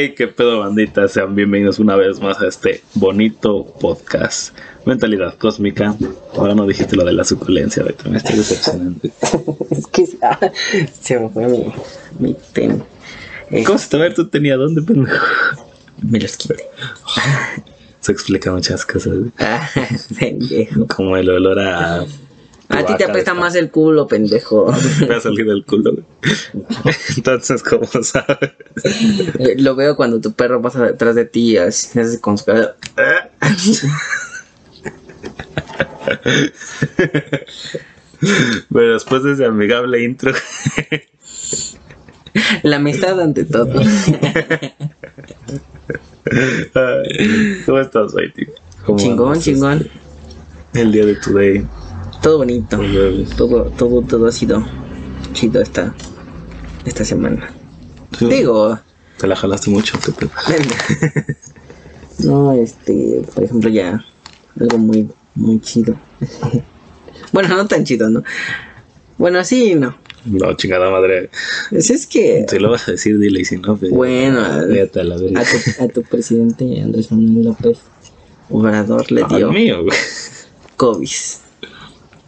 Hey, qué pedo, bandita. Sean bienvenidos una vez más a este bonito podcast. Mentalidad cósmica. Ahora no dijiste lo de la suculencia, Beto. Me estoy decepcionando. es que ah, se me fue mi, mi. Eh, ¿Cómo se te va a ver tu tenía dónde, pendejo? me los quité. Se explica muchas cosas. Ah, pendejo. Como el olor a. A ti te de más el culo, pendejo. Me va a salir del culo. Entonces, ¿cómo sabes? Eh, Lo veo cuando tu perro pasa detrás de ti y así, hace con su cara. Pero después de ese amigable intro, La amistad ante todo. ¿cómo estás? ¿Cómo chingón, chingón. El día de today. Todo bonito. Todo. Todo, todo, ha sido chido esta, esta semana. Digo, Te la jalaste mucho, ¿qué pedo? no, este, por ejemplo, ya algo muy, muy chido. bueno, no tan chido, ¿no? Bueno, sí, no. No, chingada madre. Pues es que, Si lo vas a decir, dile, y si no, pues, bueno, a la verga. a tu, a tu presidente Andrés Manuel López Obrador le Al dio mío, güey. COVID.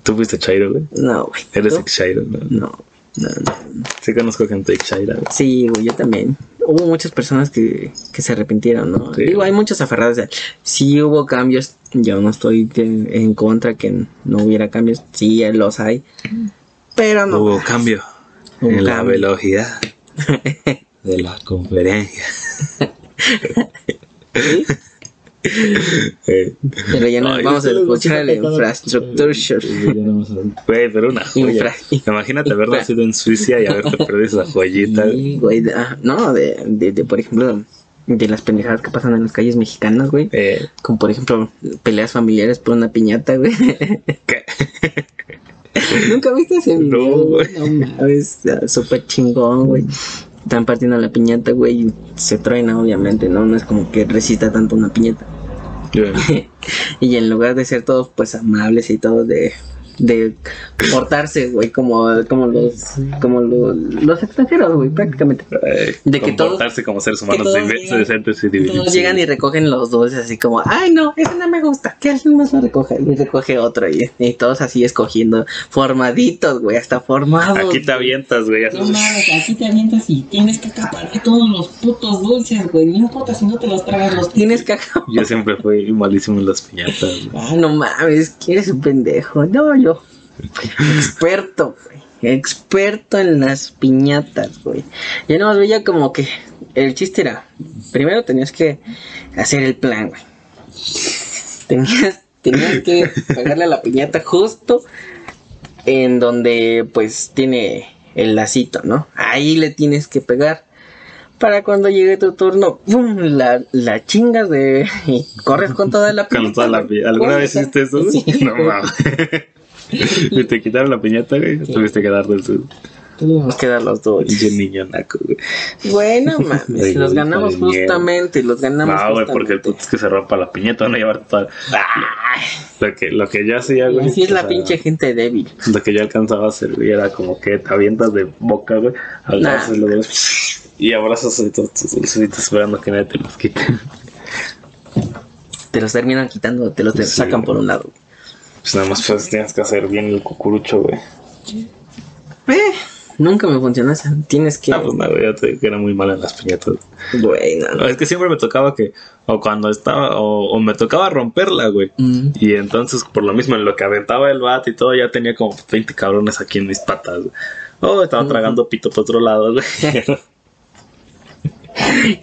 Tú fuiste Chairo, güey. No, güey. Eres ex Chairo, ¿no? No, no, no. Sí conozco gente ex Chaira, güey. Sí, güey, yo también. Hubo muchas personas que, que se arrepintieron, ¿no? Sí. Digo, hay muchos aferrados. O sea, sí hubo cambios. Yo no estoy en contra que no hubiera cambios. Sí, los hay. Pero no. Hubo cambio Hubo en la cambio. velocidad de la conferencia. ¿Sí? Eh, Pero ya no Ay, vamos a escuchar la escuché infraestructura. Güey, pero una joya. Infra- Imagínate haberlo sido en Suiza y haberte perdido esa joyita. Sí, güey. de- ah, no, de, de, de, por ejemplo, de las pendejadas que pasan en las calles mexicanas, güey. Eh, Como por ejemplo, peleas familiares por una piñata, güey. ¿qué? ¿Nunca viste ese No, video? güey. No mames, ah, súper chingón, güey. Están partiendo la piñata, güey, y se truena, obviamente, ¿no? No es como que resista tanto una piñata. y en lugar de ser todos, pues, amables y todos de, de portarse, güey, como, como los, como los, los extranjeros, güey, prácticamente. Eh, De que todos- comportarse como seres humanos todos de- llegan- decentes y Todos llegan y recogen los dos así como, ay no, ese no me gusta, que alguien más lo recoge. Y recoge otro y, y todos así escogiendo, formaditos, güey, hasta formados. Aquí te avientas, güey. No mames, aquí te avientas y tienes que acaparar todos los putos dulces, güey. No importa si no te los tragas, los Tienes que acabar. Yo siempre fui malísimo en las piñatas. güey. Ah, no mames, que eres un pendejo. No, yo. Experto, güey. Experto en las piñatas, güey. Yo no veía como que el chiste era, primero tenías que hacer el plan, güey. Tenías, tenías que pegarle a la piñata justo en donde pues tiene el lacito, ¿no? Ahí le tienes que pegar. Para cuando llegue tu turno, ¡pum! La, la chingas de... y corres con toda la piñata. Con toda la güey. pi- ¿Alguna vez hiciste eso? Sí, no mames. y te quitaron la piñata, güey. Tuviste que dar del sur. Tuvimos que dar los dos. Pinche niño naco, güey. Bueno, mames, Ay, los ganamos justamente, los ganamos No, güey, porque el puto es que se rompa la piñata, van a llevar toda. Lo que, lo que yo hacía, güey. Así es la sea, pinche gente débil. Lo que yo alcanzaba a hacer, güey, era como que te avientas de boca, güey. Agarras Nah. y luego- Y abrazas a todos tus esperando que nadie te los quite. Te los terminan quitando, te los Sí, sacan por un lado. Pues nada más pues, tienes que hacer bien el cucurucho, güey. Eh, nunca me funcionó esa. Tienes que. Ah, pues nada, güey, ya te que era muy mal en las piñatas. Bueno. No, es que siempre me tocaba que, o cuando estaba, o, o me tocaba romperla, güey. Mm. Y entonces, por lo mismo, en lo que aventaba el bat y todo, ya tenía como 20 cabrones aquí en mis patas, güey. Oh, estaba tragando pito por otro lado, güey.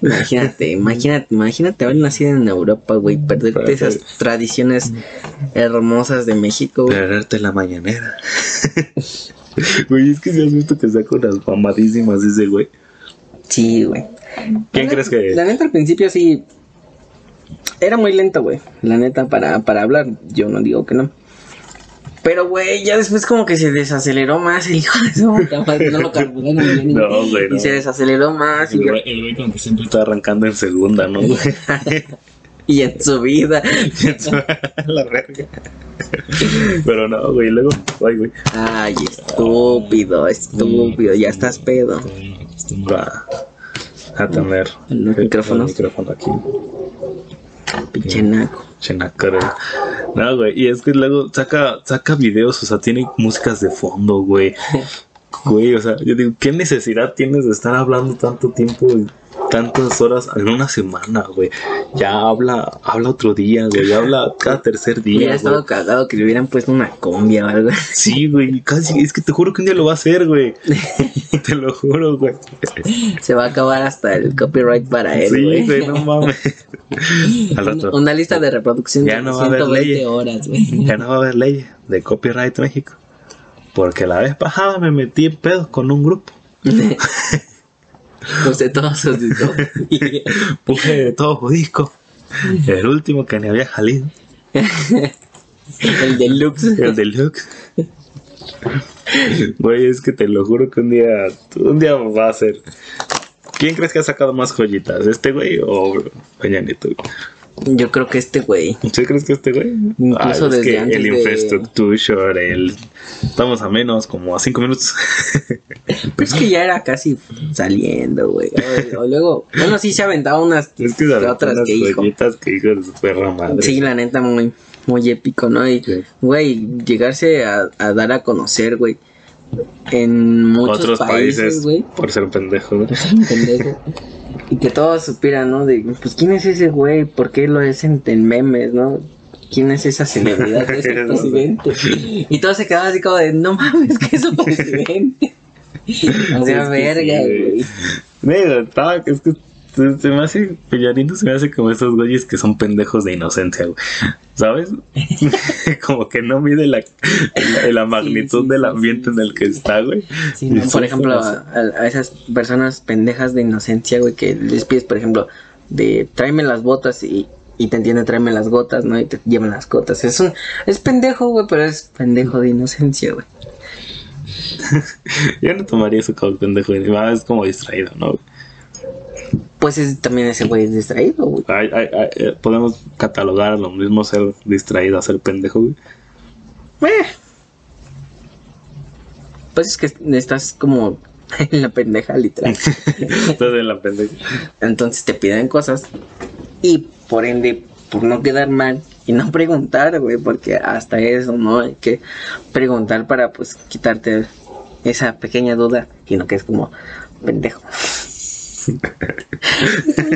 Imagínate, imagínate, imagínate haber nacido en Europa, güey, perderte esas tradiciones hermosas de México, güey. Perderte la mañanera. Güey, es que si has visto que saca unas mamadísimas ese güey. Sí, güey. ¿Quién La crees que.? La neta al principio sí. Era muy lento, güey. La neta para, para hablar. Yo no digo que no. Pero, güey, ya después como que se desaceleró más el hijo de su puta madre. No lo carburaron bien. No, güey, no. Y se desaceleró más. Y, El güey, como que siempre está arrancando en segunda, ¿no? güey? y en su vida. la verga. Pero no, güey, luego, ay, güey. Ay, estúpido, estúpido. Ya estás pedo. Va. a tener el- micrófonos. el micrófono aquí. Pinche naco. No, güey. Y es que luego saca, saca videos, o sea, tiene músicas de fondo, güey. Güey, o sea, yo digo, ¿qué necesidad tienes de estar hablando tanto tiempo tantas horas en una semana, güey? Ya habla, habla otro día, güey. Ya habla cada tercer Hubiera día, güey. estado cagado que le hubieran puesto una combia o algo. Sí, güey, casi, es que te juro que un día lo va a hacer, güey. te lo juro, güey. Se va a acabar hasta el copyright para él, Sí, güey. güey, no mames. Al rato. Una lista de reproducción Ya de no va a haber 120 leyes. horas, güey. Ya no va a haber ley de copyright México. Porque la vez pasada me metí en pedos con un grupo. Puse todos sus discos. Puse todos los discos. El último que ni había salido. El deluxe. El deluxe. Güey, es que te lo juro que un día, un día va a ser. ¿Quién crees que ha sacado más joyitas? ¿Este güey o Peña Nieto? Yo creo que este güey. ¿Sí crees que este güey? Incluso es desde que antes el de- infrastructure, el. Estamos a menos, como a cinco minutos. Pues que ya era casi saliendo, güey. O, o luego, bueno, sí se aventaba unas es que otras unas que hijo. que hijo de su perra madre. Sí, la neta, muy, muy épico, ¿no? Y, Sí. güey, llegarse a, a dar a conocer, güey, en muchos Otros países, güey. por ser pendejo. güey. pendejo. Y que todos supieran, ¿no? De, pues, ¿quién es ese güey? ¿Por qué lo hacen en memes, no? ¿Quién es esa celebridad de ese Eres presidente? Y todos se quedaban así como de, no mames, que es un presidente. O sea, Es verga, güey. Neta, estaba, es que se, se me hace, Pellarino se me hace como estos güeyes que son pendejos de inocencia, güey. ¿Sabes? como que no mide la, la, la magnitud sí, del ambiente sí, en el que está, güey. Por ejemplo, como- a, a esas personas pendejas de inocencia, güey, que les pides, por ejemplo, de tráeme las botas y, y te entiende tráeme las gotas, ¿no? Y te llevan las gotas. Es un, es pendejo, güey, pero es pendejo de inocencia, güey. Yo no tomaría eso como pendejo, es como distraído, ¿no? Pues es, también ese güey es distraído, güey. Eh, podemos catalogar a lo mismo ser distraído a ser pendejo, güey. Eh. Pues es que estás como en la pendeja, literal. Entonces, la pendeja. Entonces te piden cosas y por ende, por no quedar mal y no preguntar, güey, porque hasta eso, ¿no? Hay que preguntar para pues quitarte esa pequeña duda y no que es como pendejo.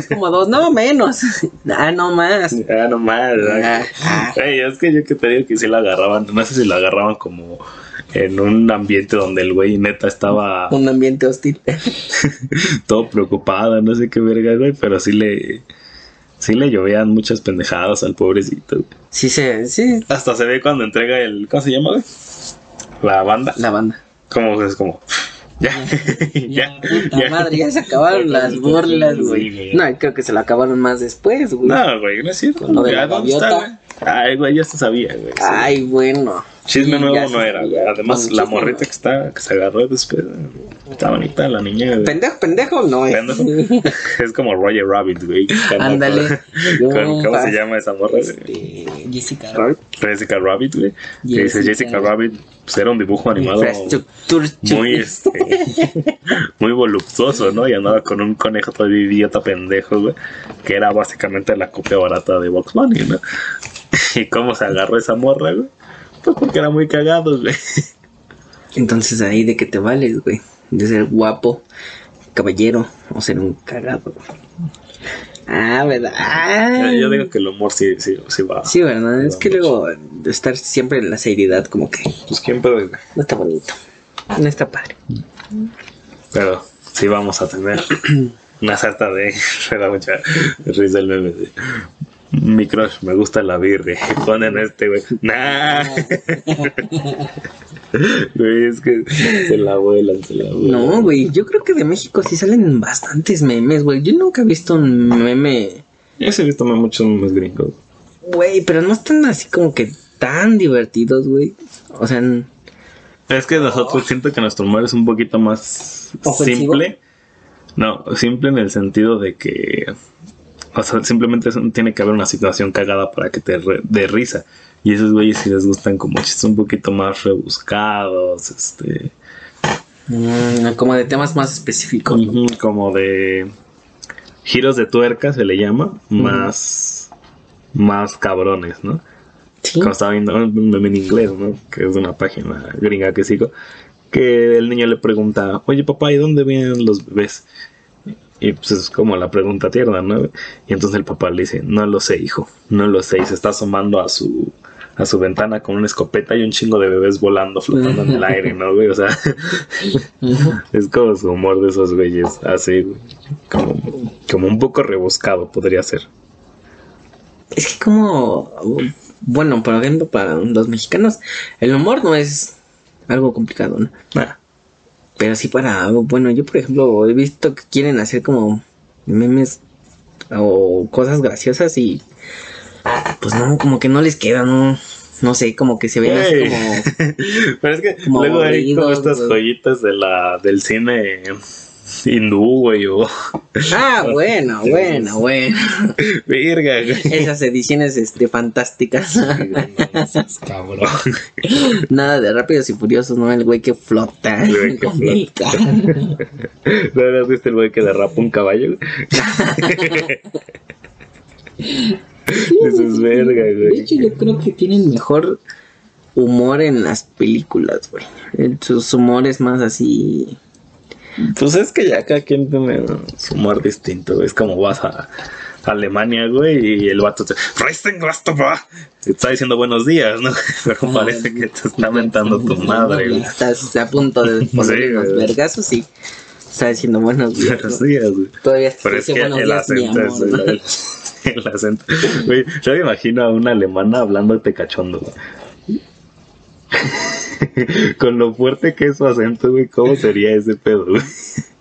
Como dos, no menos. Ah, no más. Ah, no más, Ah, ah. Es que yo que te digo que sí la agarraban, no sé si la agarraban como en un ambiente donde el güey neta estaba Un ambiente hostil. todo preocupado, no sé qué verga, güey, pero sí le sí le llovían muchas pendejadas al pobrecito. güey. Sí, se, sí, Hasta se ve cuando entrega el ¿cómo se llama, güey? La banda. la banda. Como es como ya, ya, Puta madre, ya se acabaron las burlas, Sí, güey. No, creo que se lo acabaron más después, güey. No, güey, no es cierto. Con lo de Ya, la ¿dónde está, güey? Ay, güey, ya se sabía, güey. sí. Ay, bueno. Chisme Sí, nuevo no era, güey. Además, la morrita que está, que se agarró después, está bonita la niña, güey. Pendejo, pendejo, no es. Pendejo. Es como Roger Rabbit, güey. Ándale. Con- ¿Cómo se llama esa morra? güey? Este, Jessica Rabbit. Jessica Rabbit, güey. Que dice Jessica. Jessica Rabbit, pues era un dibujo animado Infraestructura. muy, este, muy voluptuoso, ¿no? Y andaba con un conejo todo idiota pendejo, güey. Que era básicamente la copia barata de Box Bunny, ¿no? ¿Y cómo se agarró esa morra, güey? Pues porque era muy cagado, güey. Entonces ahí de que te vales, güey. De ser guapo, caballero o ser un cagado. Ah, ¿verdad? Yo digo que el humor sí, sí, sí va. Sí, ¿verdad? Es que mucho. luego de estar siempre en la seriedad como que Pues quién puede, güey? no está bonito. No está padre. Pero sí vamos a tener una sarta de. Me da mucha risa el meme. Mi crush, me gusta la birria. Y ponen este, güey. Nah. Güey, es que se la vuelan, se la vuelan. No, güey, yo creo que de México sí salen bastantes memes, güey. Yo nunca he visto un meme, Yo sí he visto muchos memes gringos. güey, pero no están así como que tan divertidos, güey. O sea, Es que nosotros siento que nuestro humor es un poquito más ¿Ofensivo? simple. No, simple en el sentido de que. O sea, simplemente es un- tiene que haber una situación cagada para que te re- dé risa. Y esos güeyes sí les gustan como chistes un poquito más rebuscados, este. mm, como de temas más específicos. Como de. giros de tuerca se le llama, más, más cabrones, ¿no? Sí. Como estaba viendo en inglés, ¿no? Que es de una página gringa que sigo. Que el niño le pregunta, oye papá, ¿y dónde vienen los bebés? Y pues es como la pregunta tierna, ¿no? Y entonces el papá le dice, no lo sé, hijo, no lo sé. Y se está asomando a su, a su ventana con una escopeta y un chingo de bebés volando, flotando en el aire, ¿no, güey? O sea, es como su humor de esos güeyes, así, güey. Como, como un poco rebuscado podría ser. Es que como, bueno, por ejemplo, para los mexicanos, el humor no es algo complicado, ¿no? Pero sí para bueno, yo por ejemplo he visto que quieren hacer como memes o cosas graciosas y pues no, como que no les queda, no, no sé, como que se ven así como... Pero es que luego hay como estas joyitas de la, del cine hindú, güey, o Ah, bueno, bueno, bueno. verga, güey. Esas ediciones este, fantásticas. Cabrón. Nada de rápidos y furiosos, ¿no? El güey que flota. Güey que con el carro. ¿No has visto el güey que derrapa un caballo? Eso es verga, De güey. hecho, yo creo que tienen mejor humor en las películas, güey. Sus humores más así. Pues es que ya cada quien tiene su humor distinto, güey. Es como vas a Alemania, güey, y el vato te... Está diciendo buenos días, ¿no? Pero Ah, parece que te está mentando tu madre, güey. Estás a punto de ponerle Sí, unos vergazos y está diciendo buenos días. ¿no? Buenos días, güey. Todavía Pero es que el acento es el, el acento. Güey, yo me imagino a una alemana hablándote cachondo, güey. Con lo fuerte que es su acento, güey, ¿cómo sería ese pedo, güey?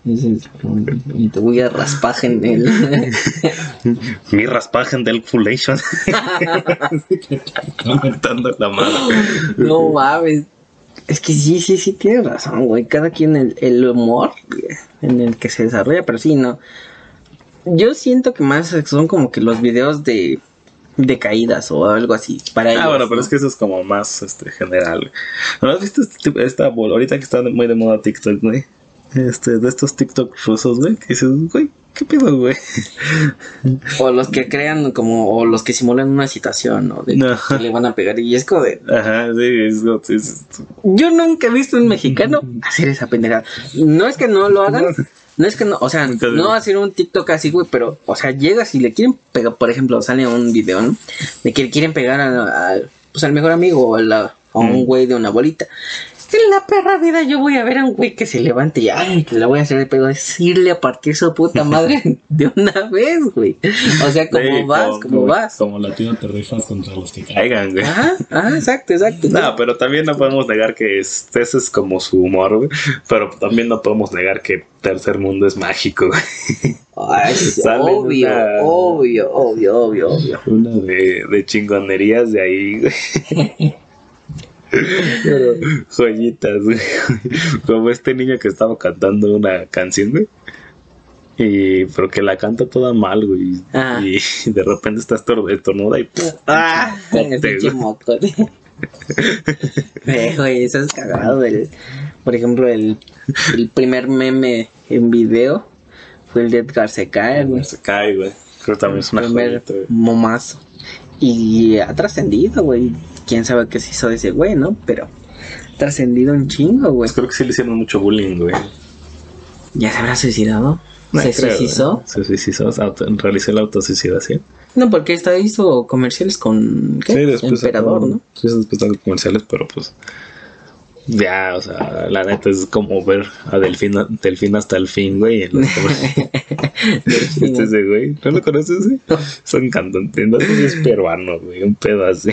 Y te voy a raspaje en él. Mi raspajen del Fulation. Comentando la madre. no mames. Es que sí, sí, sí, tienes razón, güey. Cada quien el, el humor en el que se desarrolla, pero sí, no. Yo siento que más son como que los videos de, de caídas o algo así. Para ellos, Ah, bueno, pero es que eso es como más este, general. ¿No has visto este esta ahorita que está muy de moda TikTok, güey? Este, de estos TikTok rusos, güey, que dices, güey, ¿qué pedo, güey? O los que crean como, o los que simulan una situación, ¿no? De que le van a pegar. Y es como de, Ajá, sí, es, es- es- Yo nunca he visto un mexicano hacer esa pendejada. No es que no lo hagan, no es que no, o sea, Nunca vi. no hacer un TikTok así, güey, pero, o sea, llegas y le quieren pegar, por ejemplo, sale un video, ¿no? De que le quieren pegar a- a- pues, al mejor amigo o a, la- a un Mm. güey de una bolita. En la perra vida yo voy a ver a un güey que se levante y, ay, que le voy a hacer de pedo, es irle a partir su puta madre de una vez, güey. O sea, como sí, vas, como, vas. Como latino te rifas contra los que caigan, güey. Ajá, ajá, exacto, exacto. No, pero también no podemos negar que es- ese es como su humor, güey. Pero también no podemos negar que Tercer Mundo es mágico, güey. Ay, obvio, una- obvio, obvio, obvio, obvio. Una de, de chingonerías de ahí, güey. Pero, joyitas, güey. Como este niño que estaba cantando una canción, güey. Y, pero que la canta toda mal, güey. Ah. Y de repente está estor- estornuda y ¡pum! Ah, pinche güey. moco. Güey, eso es cagado. el- por ejemplo, el, el primer meme en video fue el de Edgar se cae, güey. Se cae, güey. Creo que también es una primer joyita, güey. momazo. Y ha trascendido, güey. Quién sabe qué se hizo de ese güey, ¿no? Pero trascendido un chingo, güey. Pues creo que sí le hicieron mucho bullying, güey. ¿Ya se habrá suicidado? No ¿Se creo, suicidó? Se suicidó, o sea, realizó la autosuicidación. No, porque esta hizo comerciales con ¿qué? Sí, después. Emperador, ¿no? Sí, después sacó comerciales, pero pues. Ya, o sea, la neta es como ver a Delfín, Delfín hasta el fin, güey. En los este ese güey, ¿no lo conoces? güey? Son cantantes, no sé si es peruano, güey, un pedo así.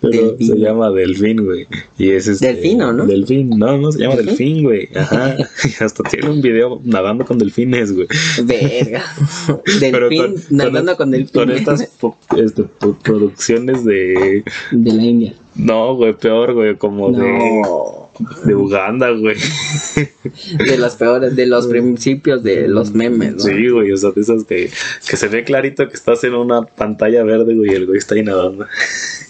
Pero Delfín. se llama Delfín, güey. Y es este. Delfino, ¿no? Delfín, no, no se llama ¿Delfín? Güey. Ajá. Y hasta tiene un video nadando con delfines, güey. Verga. Delfín, nadando con delfín. Con estas este, producciones de. De la India. No, güey, peor, güey, como de, No. de Uganda, güey. De los peores, de los principios de los memes, ¿no? Sí, güey, o sea, de esas que, que se ve clarito que estás en una pantalla verde, güey, y el güey está ahí nadando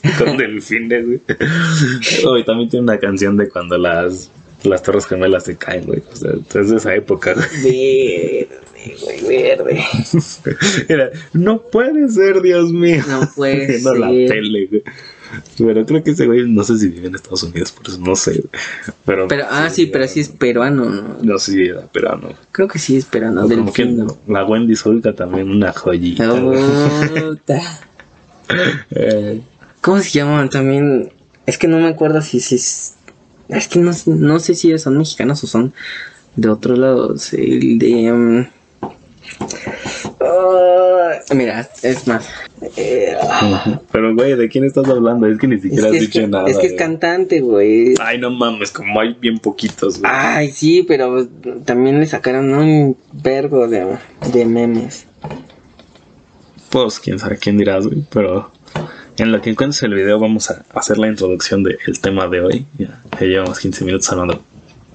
con delfines, güey. Güey, también tiene una canción de cuando las, las torres gemelas se caen, güey. O sea, es de esa época, güey. Verde, güey, verde. Era, no puede ser, Dios mío. No puede Viendo la ser. tele, güey. Pero creo que ese güey, no sé si vive en Estados Unidos, por eso no sé. Pero, Pero, ah, sí, pero sí es peruano, ¿no? No sé si era peruano. Creo que sí es peruano, del como que la Wendy Zulka también, una joyita. Eh, ¿Cómo se llaman también? Es que no me acuerdo si si es. Es que no, no sé si son mexicanos o son de otros lados. El de. um, ah, mira, es más. eh, Pero, güey, ¿de quién estás hablando? Es que ni es, siquiera has es, dicho que- nada. es que es güey. cantante, güey. Ay, no mames, como hay bien poquitos, güey. Ay, sí, pero también le sacaron un vergo de, de memes. Pues quién sabe quién dirás, güey. Pero en lo que encuentres el video, vamos a hacer la introducción del tema de hoy. Ya, ya llevamos 15 minutos hablando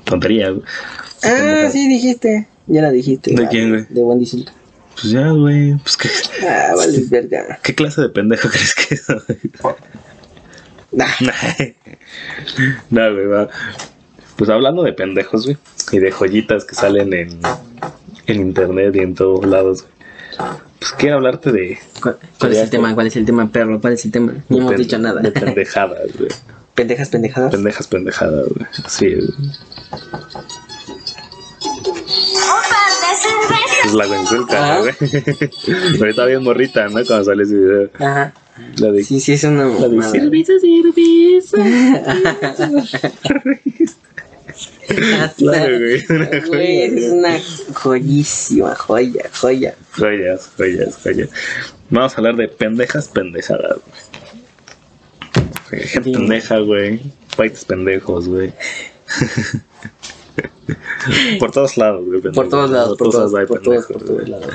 tonterías, güey. Ah, sí, dijiste. Ya la dijiste. ¿De la- quién, güey? De Wendy Zulka. Pues ya, güey. Pues ¿qué, Ah, vale, verga. ¿qué clase de pendejo crees que es? Nah. no, güey, va. Pues hablando de pendejos, güey. Y de joyitas que salen en, en internet y en todos lados, güey. Pues quiero hablarte de. ¿Cuál, cuál es el tema? ¿Cuál es el tema, perro? ¿Cuál es el tema? No hemos dicho nada. De pendejadas, güey. Pendejas, pendejadas. Pendejas, pendejadas, güey. Sí, güey. Es la Wenzelka, Ah. güey. Pero está bien morrita, ¿no? Cuando sale ese video. Ajá. La de. Sí, sí, es una. La de cerveza, cerveza. Claro, güey. Una Güey, joya, es una joyísima, joya, joya. Joyas, joyas, joyas. Vamos a hablar de pendejas, pendejadas, güey. Gente Sí. pendeja, güey. Fights pendejos, güey. por todos lados, güey. Por todos lados, por todos, hay por todos, por todos lados.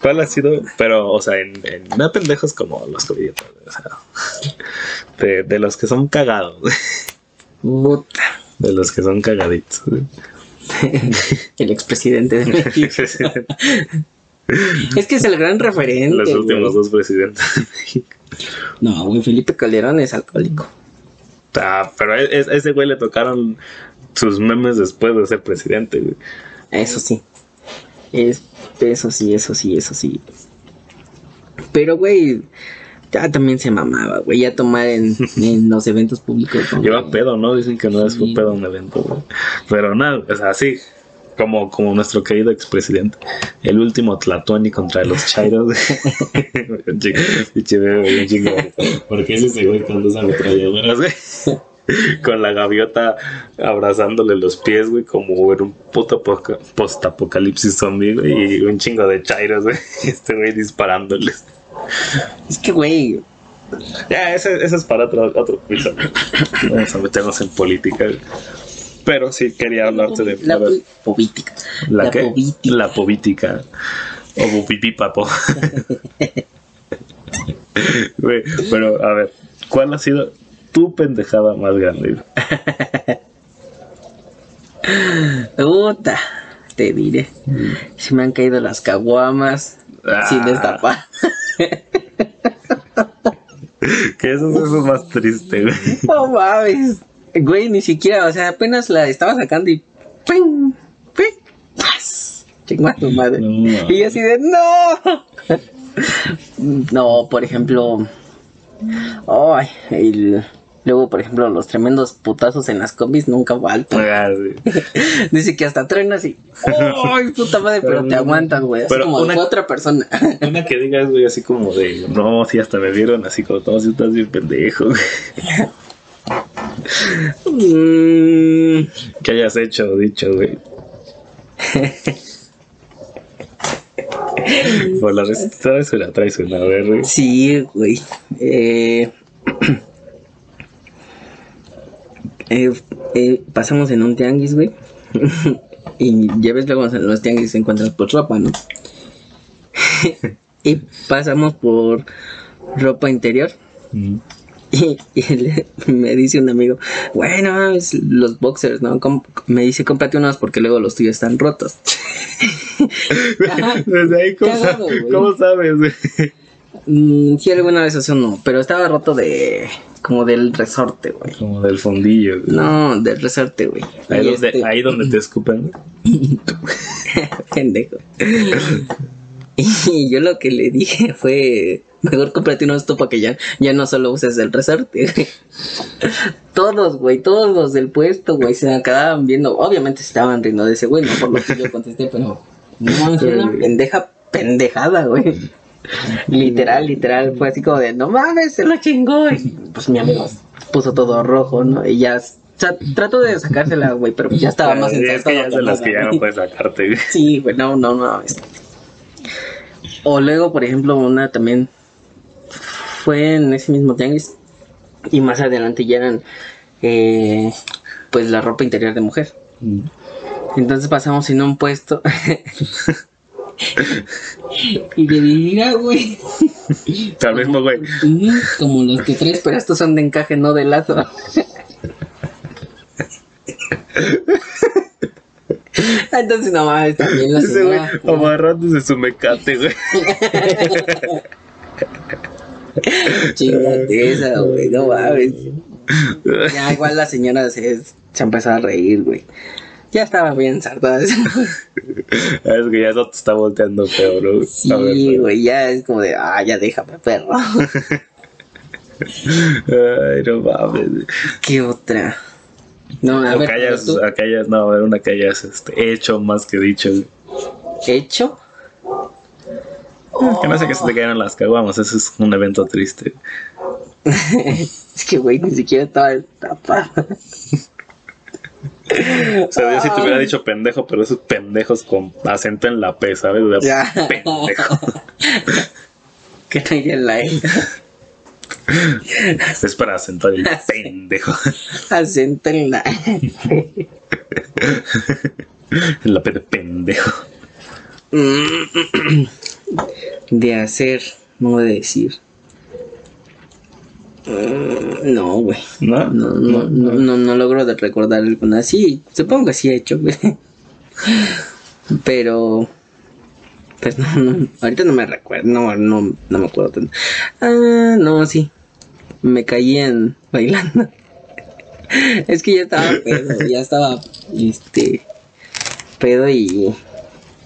¿Cuál ha sido? Pero, o sea, en, en- no pendejos como los covidiotas, o sea, de, de los que son cagados. Puta. De los que son cagaditos. El expresidente de México. Es que es el gran referente. los últimos güey. dos presidentes. No, güey, Felipe Calderón es alcohólico. Ah, pero a e- a ese güey le tocaron sus memes después de ser presidente, güey. Eso sí. Es, eso sí, eso sí, eso sí. Pero, güey, ya también se mamaba, güey. Ya tomar en, en los eventos públicos. ¿no? Lleva pedo, ¿no? Dicen que no es Sí. un pedo un evento, güey. Pero nada, o sea, sí. Como, como nuestro querido expresidente. El último Tlatuani contra los Chairos. Porque ese ese güey con dos ametralladoras. güey. Con la gaviota abrazándole los pies, güey, como en un puto poca- post-apocalipsis zombie, güey, y un chingo de chairos, güey. Este güey disparándoles. Es que, güey, Ya, ese, ese es para otro, otro episodio. Vamos a meternos en política. Pero sí quería hablarte de la po- política. la, la qué? política. La política. O bupipipapo. Güey, pero a ver, ¿cuál ha sido tu pendejada más grande? Puta, te diré. Se me han caído las caguamas Ah. sin destapar. Que eso, eso es más triste, güey. No mames. Güey, ni siquiera, o sea, apenas la estaba sacando y. ¡Ping! ¡Ping! A tu madre. No, y yo así de ¡No! no, por ejemplo. Ay, el- luego, por ejemplo, los tremendos putazos en las combis nunca faltan. Ah, sí. Dice que hasta truenas y. ¡Ay, puta madre! Pero, Pero te aguantas, güey. Así pero como una- otra persona. Una que digas, güey, así como de, no, si hasta me vieron así como, no, si estás bien pendejo, güey. Que hayas hecho o dicho, güey. Por la traes una, traes una, a ver, güey. Sí, güey. Eh, eh, eh, pasamos en un tianguis, güey. y ya ves luego en los tianguis encuentras pues ropa, ¿no? y pasamos por ropa interior. Mm. Y, y le- me dice un amigo, bueno, es los boxers, ¿no? Com- me dice, cómprate unos porque luego los tuyos están rotos. Desde ahí, ¿cómo. ¿cómo sabes? Mm, sí, alguna vez así no, pero estaba roto de. como del resorte, güey. Como del fondillo, güey. No, del resorte, güey. Ahí, donde, este- ahí donde te escupen, güey. Pendejo. Y yo lo que le dije fue, mejor cómprate uno esto para que ya, ya no solo uses el resorte. güey. Todos, güey, todos los del puesto, güey, se acababan viendo. Obviamente se estaban riendo de ese güey, no por lo que yo contesté, pero no, es una pendeja pendejada, güey. Literal, literal, fue así como de, no mames, se lo chingó. Y pues mi amigo puso todo rojo, ¿no? Y ya, o sea, trato de sacársela, güey, pero ya estaba más Sí, es que ya es de las que ya no puedes sacarte, güey. Sí, güey, no, no, no. es- O luego, por ejemplo, una también fue en ese mismo tianguis y más adelante ya eran eh, pues la ropa interior de mujer. Entonces pasamos en un puesto Y le diría, güey. Al mismo, güey. Como los que traes, pero estos son de encaje, no de lazo. Entonces no mames, también la Ese güey amarrándose su mecate, güey. Chingate esa, güey, no mames. Ya igual la señora se, se empezó a reír, güey. Ya estaba bien sartada. Es que ya eso te está volteando peor, ¿no? Ver, Sí, güey, ya es como de, ah, ya déjame, perro. Ay, no mames. ¿Qué otra? No, a O ver, tú, a hayas- no, a ver, una que hayas este, hecho más que dicho. ¿hecho? Que no sé que se te cayeron las caguamas, eso es un evento triste. Es que, güey, ni siquiera estaba tapada. O sea, yo si te hubiera dicho pendejo, pero esos pendejos con acento en la P, ¿sabes? Ya. Pendejo. Que no en la E. Es para acentuar el pendejo. Acento en la E. En la P de pendejo. De hacer, no de decir. Mm, No, güey. ¿No? No, no, no, no, no logro de recordar alguna. Sí, supongo que sí he hecho, güey. Pero. Pues no, no, ahorita no me recuerdo, no, no, no me acuerdo tanto. Ah, no, sí. Me caí en bailando. Es que ya estaba pedo, ya estaba, este, pedo y,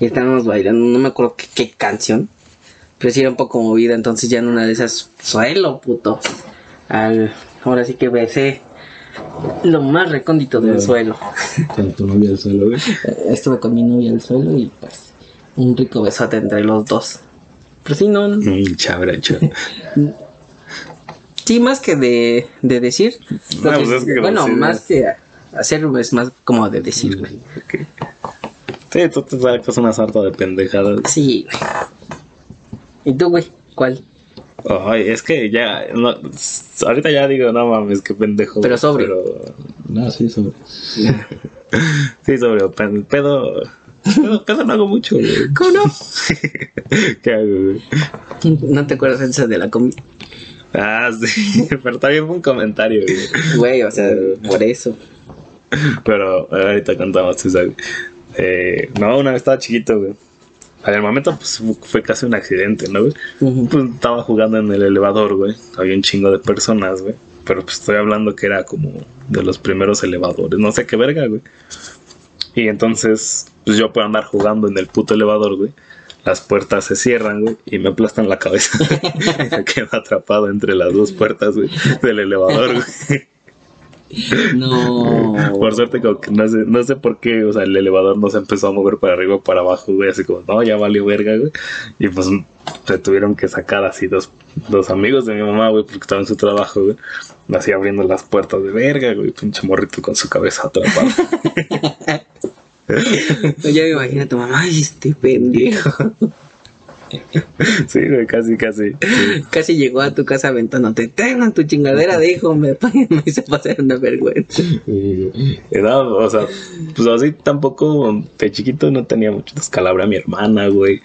y estábamos bailando, no me acuerdo qué, qué canción, pero sí era un poco movida, entonces ya en una de esas, suelo, puto, al, ahora sí que besé lo más recóndito del suelo. Con tu novia al suelo, güey. Estuve con mi novia al suelo y pues un rico besote entre los dos. Pero sí, no, Mm, chabra, chabra. sí, más que de, de decir. No, pues es que bueno, decir, más que hacer es más como de decir, güey. Ok. Sí, tú te sacas una sarta de pendejadas. Sí. ¿Y tú, güey? ¿Cuál? Ay, es que ya, no, ahorita ya digo, no mames, qué pendejo. Pero sobrio. pero- no, sí, sobre. sí, sobre, pedo, pedo, pedo no hago mucho, güey. ¿Cómo no? ¿Qué hago, güey? ¿No te acuerdas esa de la comida? Ah, sí, pero también fue un comentario, güey. Güey, o sea, por eso. Pero ahorita contamos esa, güey. Eh, no, una vez estaba chiquito, güey. En el momento, pues fue casi un accidente, ¿no, güey? Pues estaba jugando en el elevador, güey. Había un chingo de personas, güey. Pero pues estoy hablando que era como de los primeros elevadores. No sé qué verga, güey. Y entonces, pues yo puedo andar jugando en el puto elevador, güey. Las puertas se cierran, güey, y me aplastan la cabeza. y me quedo atrapado entre las dos puertas, güey, del elevador, güey. No. Por suerte, como que no sé, no sé por qué, o sea, el elevador no se empezó a mover para arriba o para abajo, güey, así como, no, ya valió verga, güey. Y pues se tuvieron que sacar así dos, dos amigos de mi mamá, güey, porque estaban en su trabajo, güey. Así abriendo las puertas de verga, güey, pinche morrito con su cabeza atrapada. Ya me imagino a tu mamá, ay, este pendejo. sí, güey, casi, casi. sí. Casi llegó a tu casa aventándote. Tengan tu chingadera de hijo, me, me hizo pasar una vergüenza. No, o sea, pues así tampoco, de chiquito no tenía mucho descalabra a mi hermana, güey.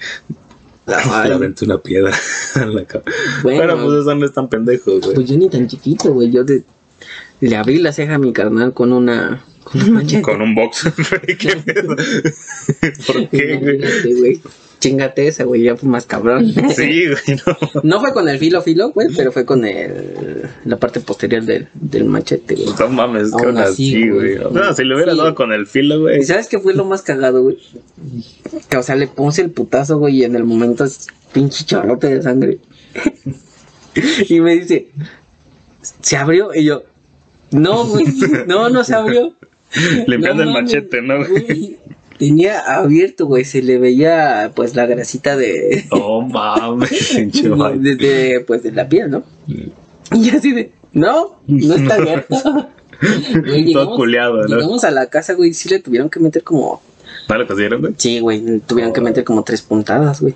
Ay. Le aventé una piedra en la cabeza. Bueno. Pero pues eso no es tan pendejo, güey. Pues yo ni tan chiquito, güey. Yo de- le abrí la ceja a mi carnal con una. Con un machete. Con un box. ¿Qué? ¿Por qué, güey? Chingate esa, güey, ya fue más cabrón. Sí, güey, no. No fue con el filo filo, güey, pero fue con el, la parte posterior del, del machete, güey. No mames, que Aún así, güey. No, si le hubiera Sí. dado con el filo, güey. ¿Y sabes qué fue lo más cagado, güey? Que, o sea, le puse el putazo, güey, y en el momento es pinche chorrote de sangre. y me dice, ¿se abrió? Y yo, no, güey, no, no se abrió. Limpiando No el machete, ¿no, güey? Tenía abierto, güey, se le veía, pues, la grasita de... No mames, de, de- pues, de la piel, ¿no? Y yo así de, no, no está abierto. Güey, Todo culeado, ¿no? Llegamos a la casa, güey, y sí le tuvieron que meter como ¿No lo consiguieron, güey? Sí, güey, tuvieron que meter como tres puntadas, güey.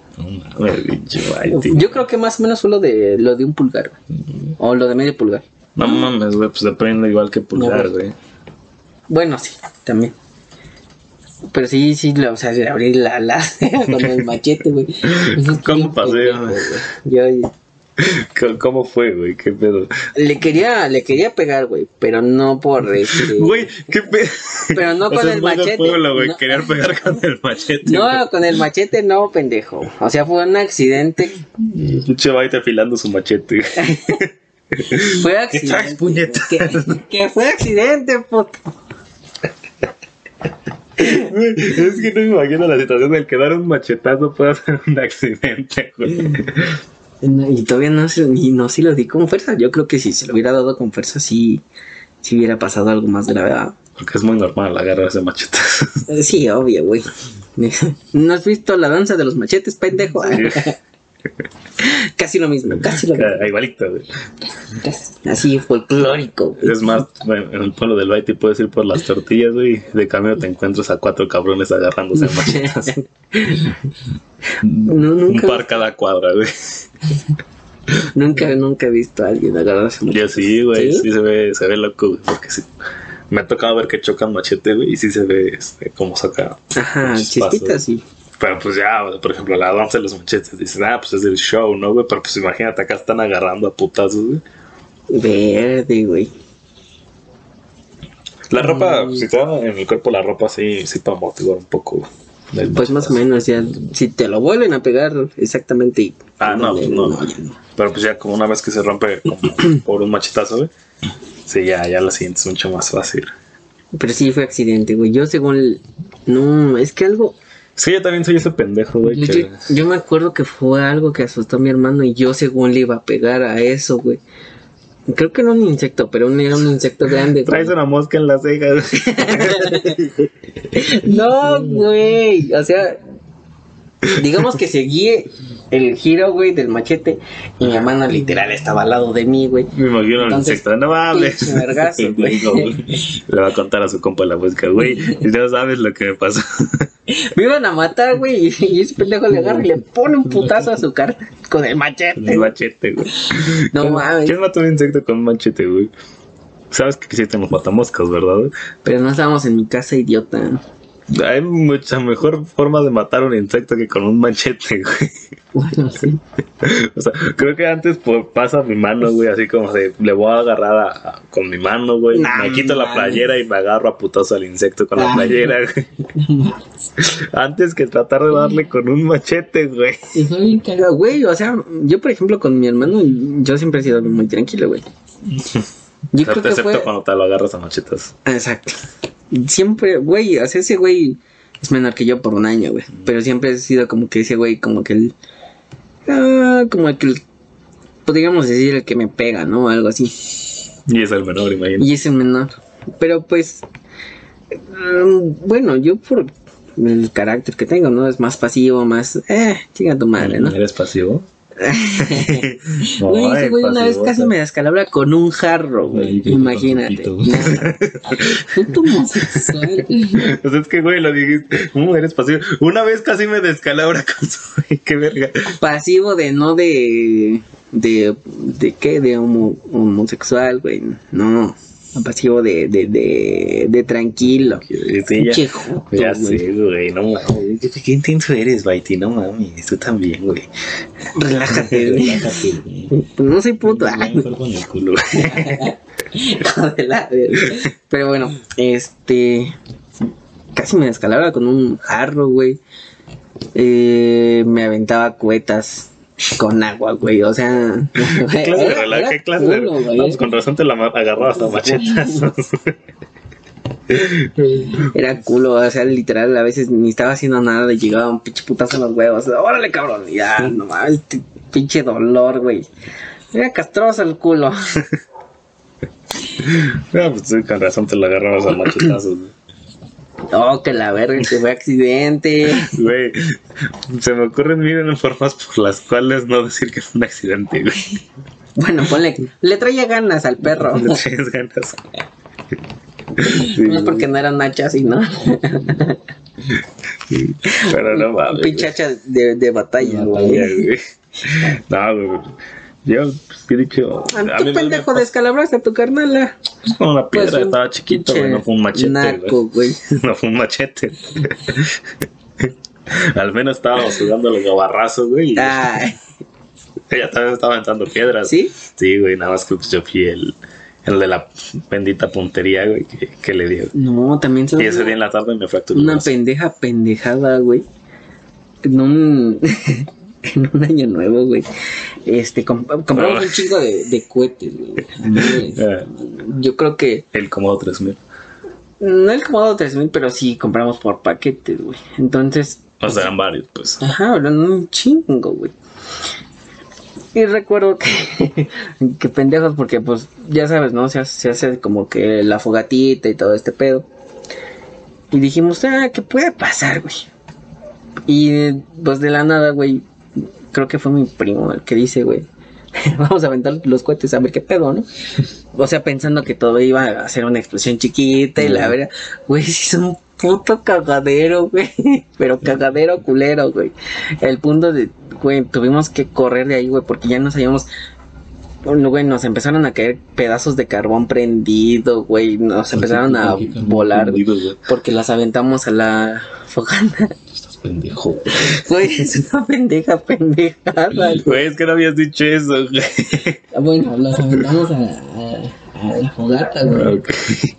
Pinche vato. Yo creo que más o menos fue lo de, lo de un pulgar, güey. O lo de medio pulgar. No mames, güey, pues depende igual que pulgar, No, güey. Bueno, sí, también. Pero sí, sí, lo- o sea, abrí la, la con el machete, güey. ¿Cómo pasé. Yo ¿Cómo- ¿Cómo fue, güey? ¿Qué pedo? le quería, le quería pegar, güey, pero no por este. Güey, ¿qué pedo? Pero no O con sea, el machete. pueblo, güey. No. Querer pegar con el machete. güey. No, con el machete no, pendejo. O sea, fue un accidente. Pinche afilando su machete. Fue accidente. puñeta? Que, que fue accidente, puto. Güey, es que no me imagino la situación del que dar un machetazo puede ser un accidente, güey. No, Y todavía no se, y no si lo di con fuerza. Yo creo que si se lo hubiera dado con fuerza, sí, sí hubiera pasado algo más grave. Porque es muy normal agarrar ese machetazo. Eh, Sí, obvio, güey. ¿No has visto la danza de los machetes, pendejo? casi lo mismo, casi lo mismo. Ah, Igualito, güey. Así folclórico, güey. Es más, bueno, en el pueblo del Baiti puedes ir por las tortillas, güey. y De camino te encuentras a cuatro cabrones agarrándose el machetazo. No, Un nunca, par cada cuadra, güey. nunca, nunca he visto a alguien agarrarse un Yo sí, güey. ¿Sí? ¿Sí? se ve, se ve loco, güey. Porque sí. Me ha tocado ver que chocan machete, güey. Y sí se ve este, cómo saca. Ajá, chispitas, sí. Pero pues ya, o sea, por ejemplo, la danza de los machetes. Dicen, ah, pues es del show, ¿no, güey? Pero pues imagínate, acá están agarrando a putazos, güey. Verde, güey. La ropa, Mm. si te dan en el cuerpo la ropa, sí, sí para motivar un poco, Pues más o menos, ya, si te lo vuelven a pegar exactamente. y- Ah, no, pues no. ya no. Pero pues ya como una vez que se rompe como por un machetazo, güey. Sí, ya, ya la siguiente es mucho más fácil. Pero sí fue accidente, güey. Yo según... el- No, es que algo... Sí, yo también soy ese pendejo, güey. Yo, Que... yo me acuerdo que fue algo que asustó a mi hermano y yo según le iba a pegar a eso, güey. Creo que era un insecto, pero un- era un insecto grande. güey. Traes una mosca en las cejas. No, güey. O sea, digamos que seguí el giro, güey, del machete y mi hermano literal estaba al lado de mí, güey. Me imagino el Entonces, insecto. No mames. vergazo, güey. Le va a contar a su compa la mosca, güey. Y no sabes lo que me pasó. Me iban a matar, güey, y, ese pendejo le agarra y le pone un putazo a su cara con el machete. un machete, güey. No ¿Quién- mames. ¿Quién mató un insecto con un machete, güey? Sabes que existen los matamoscas, ¿verdad? Pero no estábamos en mi casa, idiota. Hay mucha mejor forma de matar un insecto que con un machete, güey. Bueno, sí. O sea, creo que antes pues, pasa mi mano, güey, así como de, le voy a agarrar a- a- con mi mano, güey. Nah, me quito la playera y me agarro a putazo al insecto con la playera, güey. Antes que tratar de darle con un machete, güey. Fue bien cagado. Güey, o sea, yo, por ejemplo, con mi hermano, yo siempre he sido muy tranquilo, güey. Yo creo que Excepto fue... cuando te lo agarras a machetas. Exacto. Siempre, güey, o sea, ese güey es menor que yo por un año, güey. Pero siempre he sido como que ese güey, como que el. ah, como el que. el- podríamos decir el que me pega, ¿no? Algo así. Y es el menor, imagínate. Y es el menor. Pero pues. mm, bueno, yo por el carácter que tengo, ¿no? Es más pasivo, más. Eh, chinga tu madre, ¿no? ¿Eres pasivo? Güey, ese Ay, güey una vez casi me descalabra con un jarro, güey. Imagínate. Puto homosexual. Pues es que, güey, lo dijiste. ¿Cómo eres pasivo? Una vez casi me descalabra con su. Qué verga. pasivo de no de de de qué de homo- homosexual güey no pasivo de de de, de tranquilo Sí, ya. Ya güey. sé, güey, no mames. Qué intenso eres, Baiti, no mames. Tú también, güey. relájate. Relájate, güey. Pues no soy puto mejor con el culo. pero bueno este casi me descalabra con un jarro güey eh, me aventaba cuetas con agua, güey. O sea, ¿Qué clase de relajo? ¿Qué clase de. No, pues con razón te la agarraba hasta machetazos. Era culo, o sea, literal, a veces ni estaba haciendo nada y llegaba un pinche putazo en los huevos. Órale, cabrón, ya, no mames, pinche dolor, güey. Era castroso el culo. No, pues sí, con razón te la agarrabas a machetazos. güey. Oh, que la verga, que fue accidente. Güey, se me ocurren miren formas por las cuales no decir que fue un accidente, güey. Bueno, ponle, le traía ganas al perro. Le tienes ganas. Sí, No es porque no era Nacha, sino Pero no mames. un pinche hacha de, de batalla, güey. No, güey. Yo, pues, ¿qué he dicho? A mí pendejo me descalabraste a tu carnala. pasó con una piedra, Pues, estaba chiquito, güey, no fue un machete, naco, güey. No fue un machete. Al menos estábamos sudando los gabarrazos, güey. Ay, Ella también estaba aventando piedras. ¿sí? Sí, güey, nada más que pues, yo fui el, el de la bendita puntería, güey, que, que le dio. No, también se Y ese día en la tarde me fracturó. una pendeja pendejada, güey. Un, en un año nuevo, güey. Este, comp- compramos Ah. un chingo de, de cohetes, güey. Ah, Yo creo que, el Comodo 3000. no el Comodo 3000, pero sí compramos por paquetes, güey. Entonces, O sea, eran varios, pues. Ajá, eran un chingo, güey. Y recuerdo que, que pendejos, porque pues ya sabes, ¿no? Se hace, se hace como que la fogatita y todo este pedo. Y dijimos, ah, ¿qué puede pasar, güey? Y pues de la nada, güey, creo que fue mi primo el que dice, güey, vamos a aventar los cohetes a ver qué pedo, ¿no? O sea, pensando que todo iba a ser una explosión chiquita y la verdad, güey, sí es un puto cagadero, güey. Pero cagadero culero, güey. El punto de, güey, tuvimos que correr de ahí, güey, porque ya no sabíamos. Güey, nos empezaron a caer pedazos de carbón prendido, güey. Nos empezaron a ¿Por qué carbón volar, porque las aventamos a la fogata. Pendejo. Güey, es una pendeja pendejada, güey. Es que no habías dicho eso, güey. Bueno, los aventamos a, a, a la fogata, güey. Ok.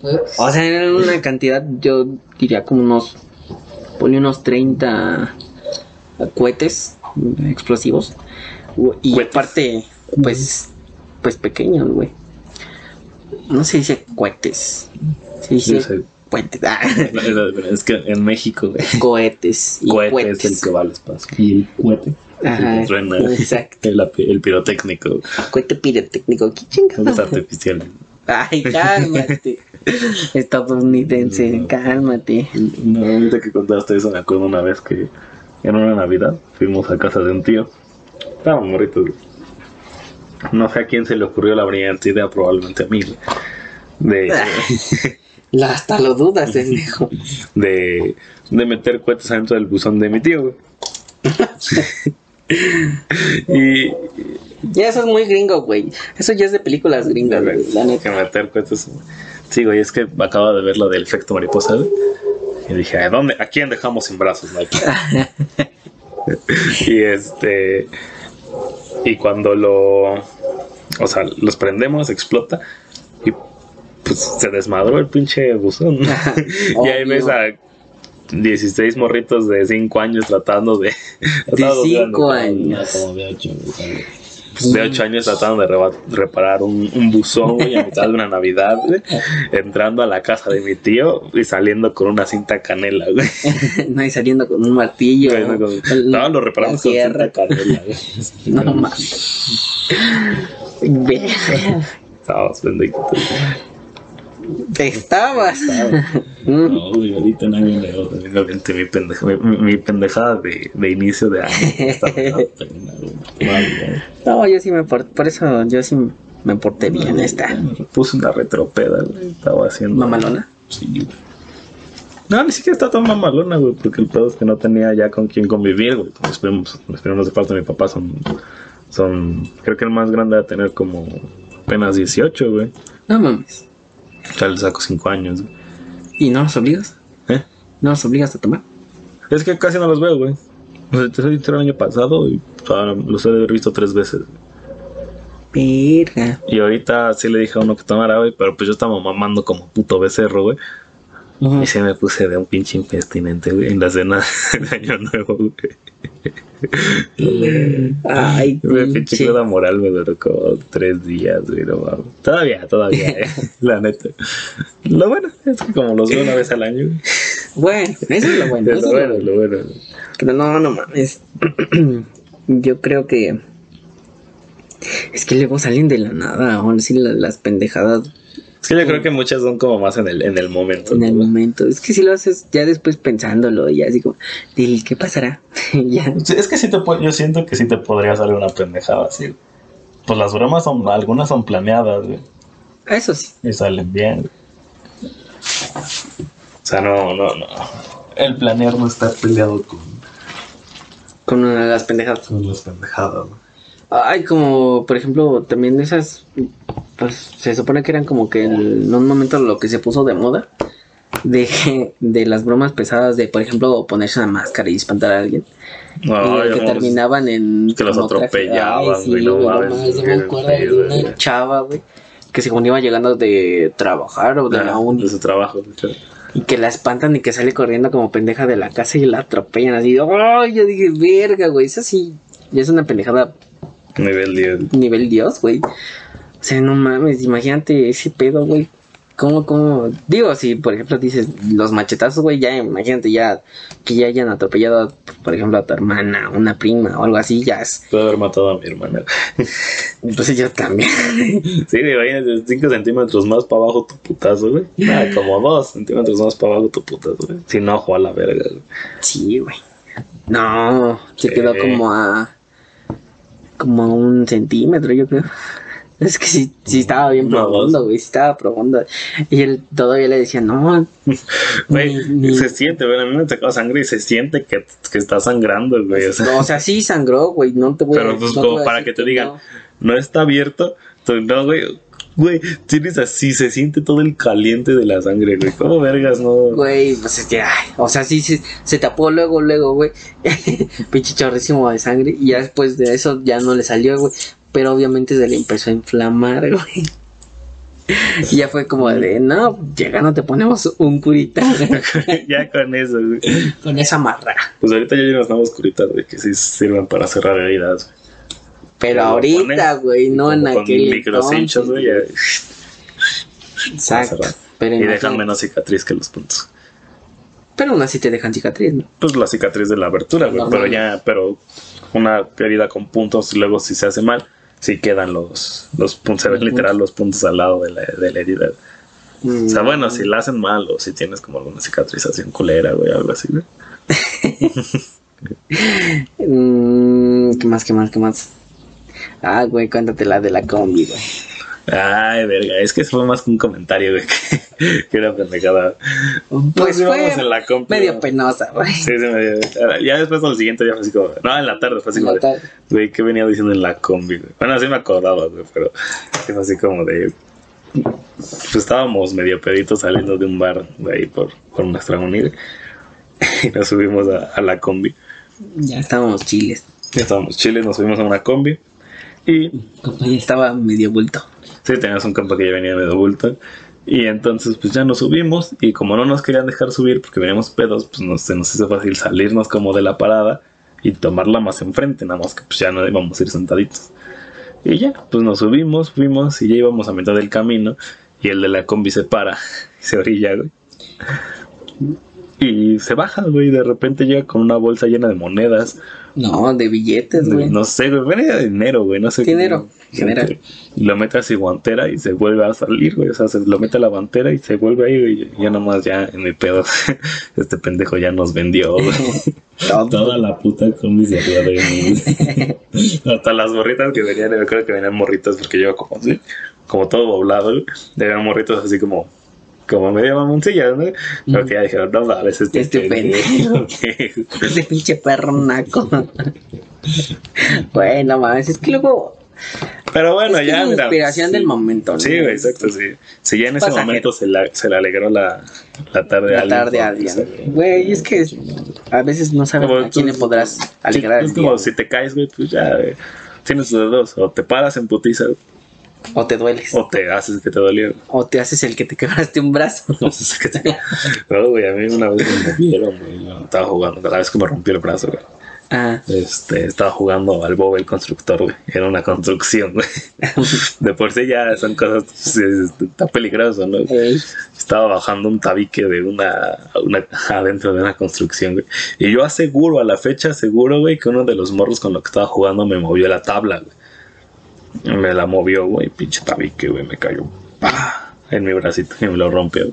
Fue- O sea, era una cantidad, yo diría como unos, ponle unos 30 cohetes explosivos. Y Cohetes. aparte, pues, pues pequeños, güey. No se dice cohetes, se dice Sí, sí. Cohetes. Ah, Es que en México, güey. cohetes y Cohete cohetes. es el que va al espacio. Y el cohete. Ajá, truena. exacto. El, el pirotécnico. Cohete pirotécnico. ¿Qué Es chingados? artificial. Ay, cálmate. Estadounidense, No. cálmate. No, ahorita que contaste eso, me acuerdo una vez que en una Navidad fuimos a casa de un tío. Estábamos morritos. No sé a quién se le ocurrió la brillante idea, probablemente a mí. De, La- hasta lo dudas, pendejo. de, de meter cohetes adentro del buzón de mi tío. güey. y Ya eso es muy gringo, güey. Eso ya es de películas gringas, güey. La que meter cohetes. Sí, güey, es que acabo de ver lo del efecto mariposa. güey, Y dije, ¿a dónde? ¿A quién dejamos sin brazos, Mike? y este. Y cuando lo. O sea, los prendemos, explota. Y pues se desmadró el pinche buzón. y ahí ves a 16 morritos de 5 años tratando de. de- años. Como de ocho, güey. pues, de 8 años tratando de reparar un, un buzón, güey, a mitad de una Navidad, güey, entrando a la casa de mi tío y saliendo con una cinta canela, güey. no, y saliendo con un martillo. Güey, no, con- el- No, lo reparamos con cinta canela, güey. No mames. Estábamos pendientes. Estabas. No, ahorita nadie le otra. Obviamente mi, pendeja, mi, mi pendejada de, de inicio de año. No, yo sí me porté. Por eso yo sí me porté bien esta. Puse una retropeda, güey. Estaba haciendo. Mamalona. Sí, güey. No, ni siquiera está tan mamalona, güey, porque el pedo es que no tenía ya con quién convivir, güey. Mis primos, mis primos de parte de mi papá son, son, creo que el más grande a tener como apenas 18, güey. No mames. Sea, le saco 5 años, güey. ¿Y no nos obligas? ¿Eh? ¿No nos obligas a tomar? Es que casi no los veo, güey. O sea, te soy el año pasado y ah, los he visto tres veces. Verga. Y ahorita sí le dije a uno que tomara, güey, pero pues yo estaba mamando como puto becerro, güey. Ujú. Y se me puse de un pinche impertinente, güey, en la cena de Año Nuevo, güey. Ay, Me pinche cruda moral me duró como tres días, güey, no mames. Todavía, todavía, eh, la neta. Lo bueno es que como los veo una vez al año, güey. Bueno, eso es lo bueno. Es eso lo es lo bueno, bueno. lo bueno. Pero no, no mames. Yo creo que. Es que luego salen de la nada, ahora sí la- las pendejadas Es que yo creo que muchas son como más en el, en el momento. en el momento. Es que si lo haces ya después pensándolo, y así como, "Dil, ¿qué pasará? ya. Es que sí te yo siento que sí te podría salir una pendejada así. Pues las bromas son, algunas son planeadas, güey. Eso sí. Y salen bien. güey. O sea, no, no, no. El planear no está peleado con, Con una de las pendejadas. con las pendejadas, ¿no? Ay, como por ejemplo, también esas, pues se supone que eran como que en un momento lo que se puso de moda, de, de las bromas pesadas, de por ejemplo ponerse una máscara y espantar a alguien. No, y que terminaban en. que los atropellaban, Ay, sí, güey, no güey, me acuerdo de una güey. chava, güey, que según iba llegando de trabajar o de la Ah, uni, de su trabajo. de y que la espantan y que sale corriendo como pendeja de la casa y la atropellan así. ¡Ay! Yo dije, verga, güey, eso sí, ya es una pendejada Nivel 10. nivel Dios, güey. O sea, no mames, imagínate ese pedo, güey. ¿Cómo, cómo? Digo, si por ejemplo dices los machetazos, güey, ya imagínate ya que ya hayan atropellado, por ejemplo, a tu hermana, una prima o algo así, ya es. Puedo haber matado a mi hermana. Entonces yo también. Sí, imagínate, 5 centímetros más para abajo tu putazo, güey. Ah, como 2 centímetros más para abajo tu putazo, güey. Si no, ojo a la verga, güey. sí, güey. No, se Sí. quedó como a. como un centímetro, yo creo. Es que sí, sí estaba bien No, profundo, güey, sí estaba profundo. Y él todavía le decía, no, Güey, Ni- ni- se siente, güey. A mí me sacó sangre y se siente que, que está sangrando, güey. O sea, no, o sea, sí sangró, güey, no te voy a pero pues no como para que te digan, no. no está abierto. Entonces, no, güey. Güey, tienes así, se siente todo el caliente de la sangre, güey. ¿Cómo vergas, no? Güey, pues es que, ay, o sea, sí, sí, se tapó luego, luego, güey. Pinche chorrísimo de sangre. Y ya después de eso ya no le salió, güey. Pero obviamente se le empezó a inflamar, güey. Y ya fue como de, no, llega, no te ponemos un curita ya con eso, güey. con esa marra. Pues ahorita ya nuevas curitas, güey, que sí sirven para cerrar heridas, güey. Pero ahorita, güey, no en con aquel microcinchos, entonces, güey. Exacto. Pero, Y dejan menos cicatriz que los puntos. pero aún así te dejan cicatriz, ¿no? Pues la cicatriz de la abertura, güey. Pero ya, pero una herida con puntos, luego si se hace mal, sí quedan los, los puntos, se ven literal los puntos al lado de la, de la herida. O sea, Mm. bueno, si la hacen mal o si tienes como alguna cicatrización culera, güey, algo así, güey. Mm, ¿Qué más, qué más, qué más? Ah, güey, cuéntate la de la combi, güey. Ay, verga, es que fue más que un comentario, güey, que, que era pendejada. Pues fue en la medio ¿no? penosa, güey. Sí, sí, medio. Ya después al siguiente día fue así como. No, en la tarde fue así como. de. Güey, ¿qué venía diciendo en la combi, güey? Bueno, así me acordaba, güey, pero fue así como de. Pues estábamos medio peditos saliendo de un bar de ahí por, por nuestra unidad. Y nos subimos a, a la combi. Ya estábamos chiles. Ya estábamos chiles, nos subimos a una combi. Y Compa, ya estaba medio bulto. sí, teníamos un campo que ya venía medio bulto. Y entonces, pues ya nos subimos. Y como no nos querían dejar subir porque veníamos pedos, pues nos, se nos hizo fácil salirnos como de la parada y tomarla más enfrente. Nada más que pues ya no íbamos a ir sentaditos. Y ya, pues nos subimos, fuimos y ya íbamos a mitad del camino. Y el de la combi se para, y se orilla, güey. Y se baja, güey. Y de repente llega con una bolsa llena de monedas. No, de billetes, güey. No sé, güey. Venía de dinero, güey. No sé. Dinero, general. Y lo mete a su guantera y se vuelve a salir, güey. O sea, se lo mete a la guantera y se vuelve ahí, güey. Ya nomás, ya en mi pedo. Este pendejo ya nos vendió, güey. Toda la puta arriba de. Hasta las morritas que venían, yo creo que venían morritas porque yo como así, como todo doblado, güey. Venían morritos así como, como medio mamoncillas, ¿no? Creo que ya dijeron, no mames, este, Este pendejo. Ese pinche perro naco. Güey, no mames, es que luego. Pero bueno, es que ya, es la inspiración sí. del momento, ¿no? Sí, exacto, sí. Si ya en ese momento se, la, se le alegró la, la tarde a La tarde a alguien, alguien. pues, Güey, es que a veces no sabes Como a quién le tú- podrás alegrar Sí, es como si te caes, güey, pues ya, güey, tienes de dos. O te paras en putiza O te dueles. O te haces que te dolió. O te haces el que te quebraste un brazo. No sé qué te... No, güey, a mí una vez me movieron, güey. Estaba jugando, la vez que me rompí el brazo, güey. Ah, Este, estaba jugando al Bob el constructor, güey. Era una construcción, güey. De por sí ya son cosas, está peligroso, ¿no? Estaba bajando un tabique de una, una adentro de una construcción, güey. Y yo aseguro, a la fecha aseguro, güey, que uno de los morros con los que estaba jugando me movió la tabla, güey. Me la movió, güey, pinche tabique, güey, me cayó ¡pah! en mi bracito y me lo rompió.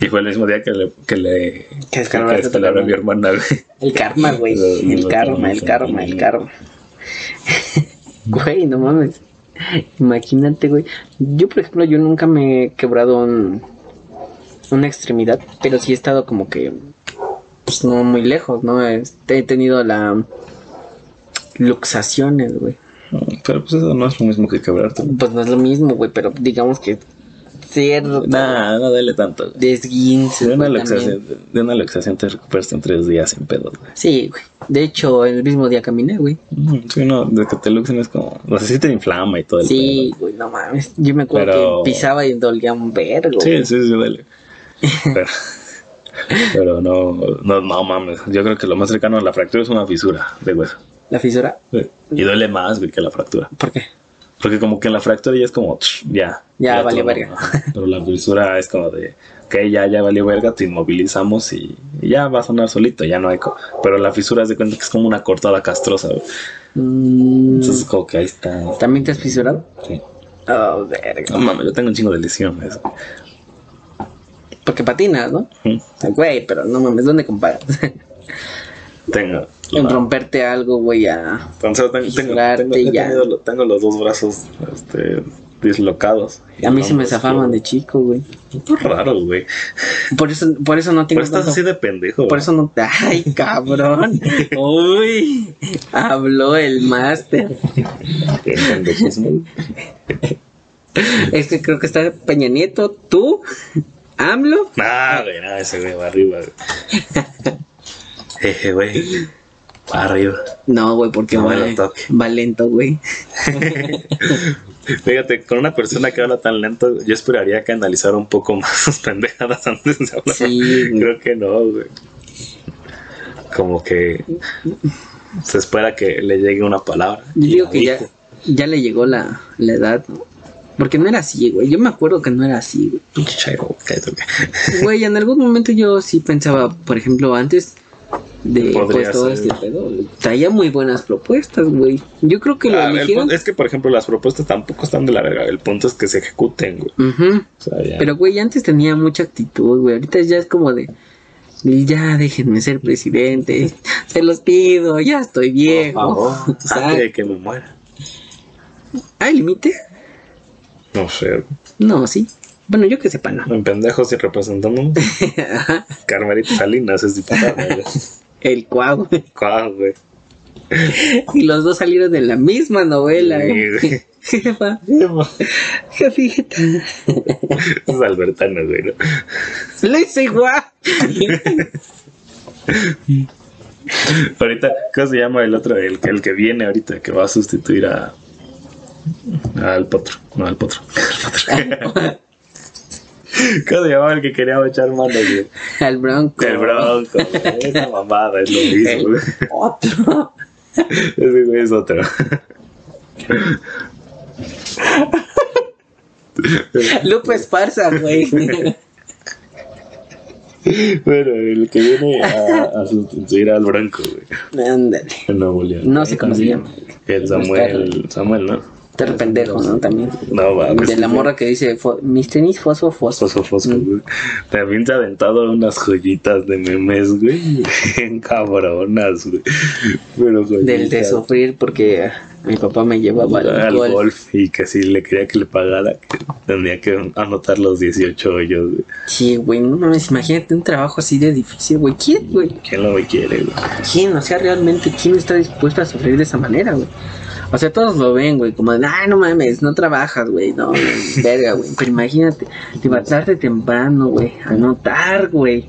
Y fue el mismo día que le, que le, Que descalabré a mi hermana, güey. El karma, güey. El no, karma, el karma, el karma. Güey, no mames. Imagínate, güey. Yo, por ejemplo, yo nunca me he quebrado un- una extremidad, pero sí he estado como que, pues no muy lejos, ¿no? Este, he tenido la luxaciones, güey. Pero pues eso no es lo mismo que quebrarte. Pues no es lo mismo, güey, pero digamos que cierto Nah, no duele tanto. desguince. De de una luxación te recuperas en tres días sin pedos, güey. Sí, güey. De hecho, el mismo día caminé, güey. Mm, Sí, no, de que te luxen es como. No sé si te inflama y todo el Sí, güey, no mames. Yo me acuerdo Pero- que pisaba y dolía un vergo. Sí, sí, sí, duele. Pero, pero no, no, no mames. Yo creo que lo más cercano a la fractura es una fisura de hueso. La fisura, Y duele más, güey, que la fractura. ¿por qué? Porque como que en la fractura ya es como, ya. Ya valió todo, verga. Pero la fisura es como de, ok, ya, ya valió verga, te inmovilizamos y, y ya va a sonar solito, ya no hay... co- Pero la fisura es de cuenta que es como una cortada castrosa, güey. Mm, Entonces como que ahí está. ¿También te has fisurado? Sí. Oh, verga. No mames, yo tengo un chingo de lesiones. Porque patinas, ¿no? Güey, pero no mames, ¿dónde comparas? Tengo. En romperte algo, güey, a... Entonces tengo, tengo, tengo, ya. tenido tengo los dos brazos este, dislocados. A mí se me Ambos, zafaban de chico, güey. Esto es raro, güey. Por eso, por eso no tengo Pero estás así de pendejo. Por eso no... Ay, cabrón. Uy, habló el máster. Es que creo que está Peña Nieto, tú, AMLO. Nah, güey, nada, ese güey va arriba, güey. Jeje, güey. Arriba. No, güey, porque No va, lento, güey. Fíjate, con una persona que habla tan lento, yo esperaría que analizara un poco más sus pendejadas antes de hablar. Sí. Creo que no, güey. Como que se espera que le llegue una palabra. Yo digo que ya, le llegó la, la edad, ¿no? Porque no era así, güey. Yo me acuerdo que no era así, güey. Güey, en algún momento yo sí pensaba, por ejemplo, antes de pues, todo ser. este pedo, traía muy buenas propuestas, güey. Yo creo que lo Ah, eligieron. es que, por ejemplo, las propuestas tampoco están de la verga. El punto es que se ejecuten, güey. Ujú. O sea, ya. Pero, güey, antes tenía mucha actitud, güey. Ahorita ya es como de. Ya déjenme ser presidente. Se los pido, ya estoy viejo. Por favor, antes de que me muera. ¿Hay límite? No sé. No, sí. Bueno, yo que sepa, no. En pendejos y representando. Carmelita Salinas es diputada. El cuau. ¿Cuál, güey? Y los dos salieron de la misma novela, Sí, ¿eh? güey. Jefa, jefita. Es albertano, güey. ¿no? Lo hice igual. Ahorita, ¿cómo se llama el otro? El, que- el que viene ahorita, que va a sustituir a. Al potro. No, al potro. Al potro. ¿Cómo se llamaba el que quería echar mano? Al bronco. El bronco. Esa mamada es lo mismo, El güey. otro. Ese güey es otro. Lupe Esparza, güey. Bueno, el que viene a, a sustituir al Bronco, güey. Ándale. No sé cómo se llama. El Samuel, Samuel, ¿no? Está pendejo, ¿no? También. No, va. De la morra que dice, mis tenis fosfo fosfo. Fosfo, fosfo, güey. También se ha aventado unas joyitas de memes, güey. Bien cabronas, güey. Pero Del de joyitas. sufrir porque mi papá me llevaba al, al golf. golf. y que si le quería que le pagara, que tendría que anotar los 18 hoyos, güey. Sí, güey, no mames, imagínate un trabajo así de difícil, güey. ¿Quién, güey? ¿Quién lo quiere, güey? ¿Quién? O sea, realmente, ¿quién está dispuesto a sufrir de esa manera, güey? O sea, todos lo ven, güey, como de, ay, no mames, no trabajas, güey, no, verga, güey. Pero imagínate, levantarte temprano, güey, anotar, güey.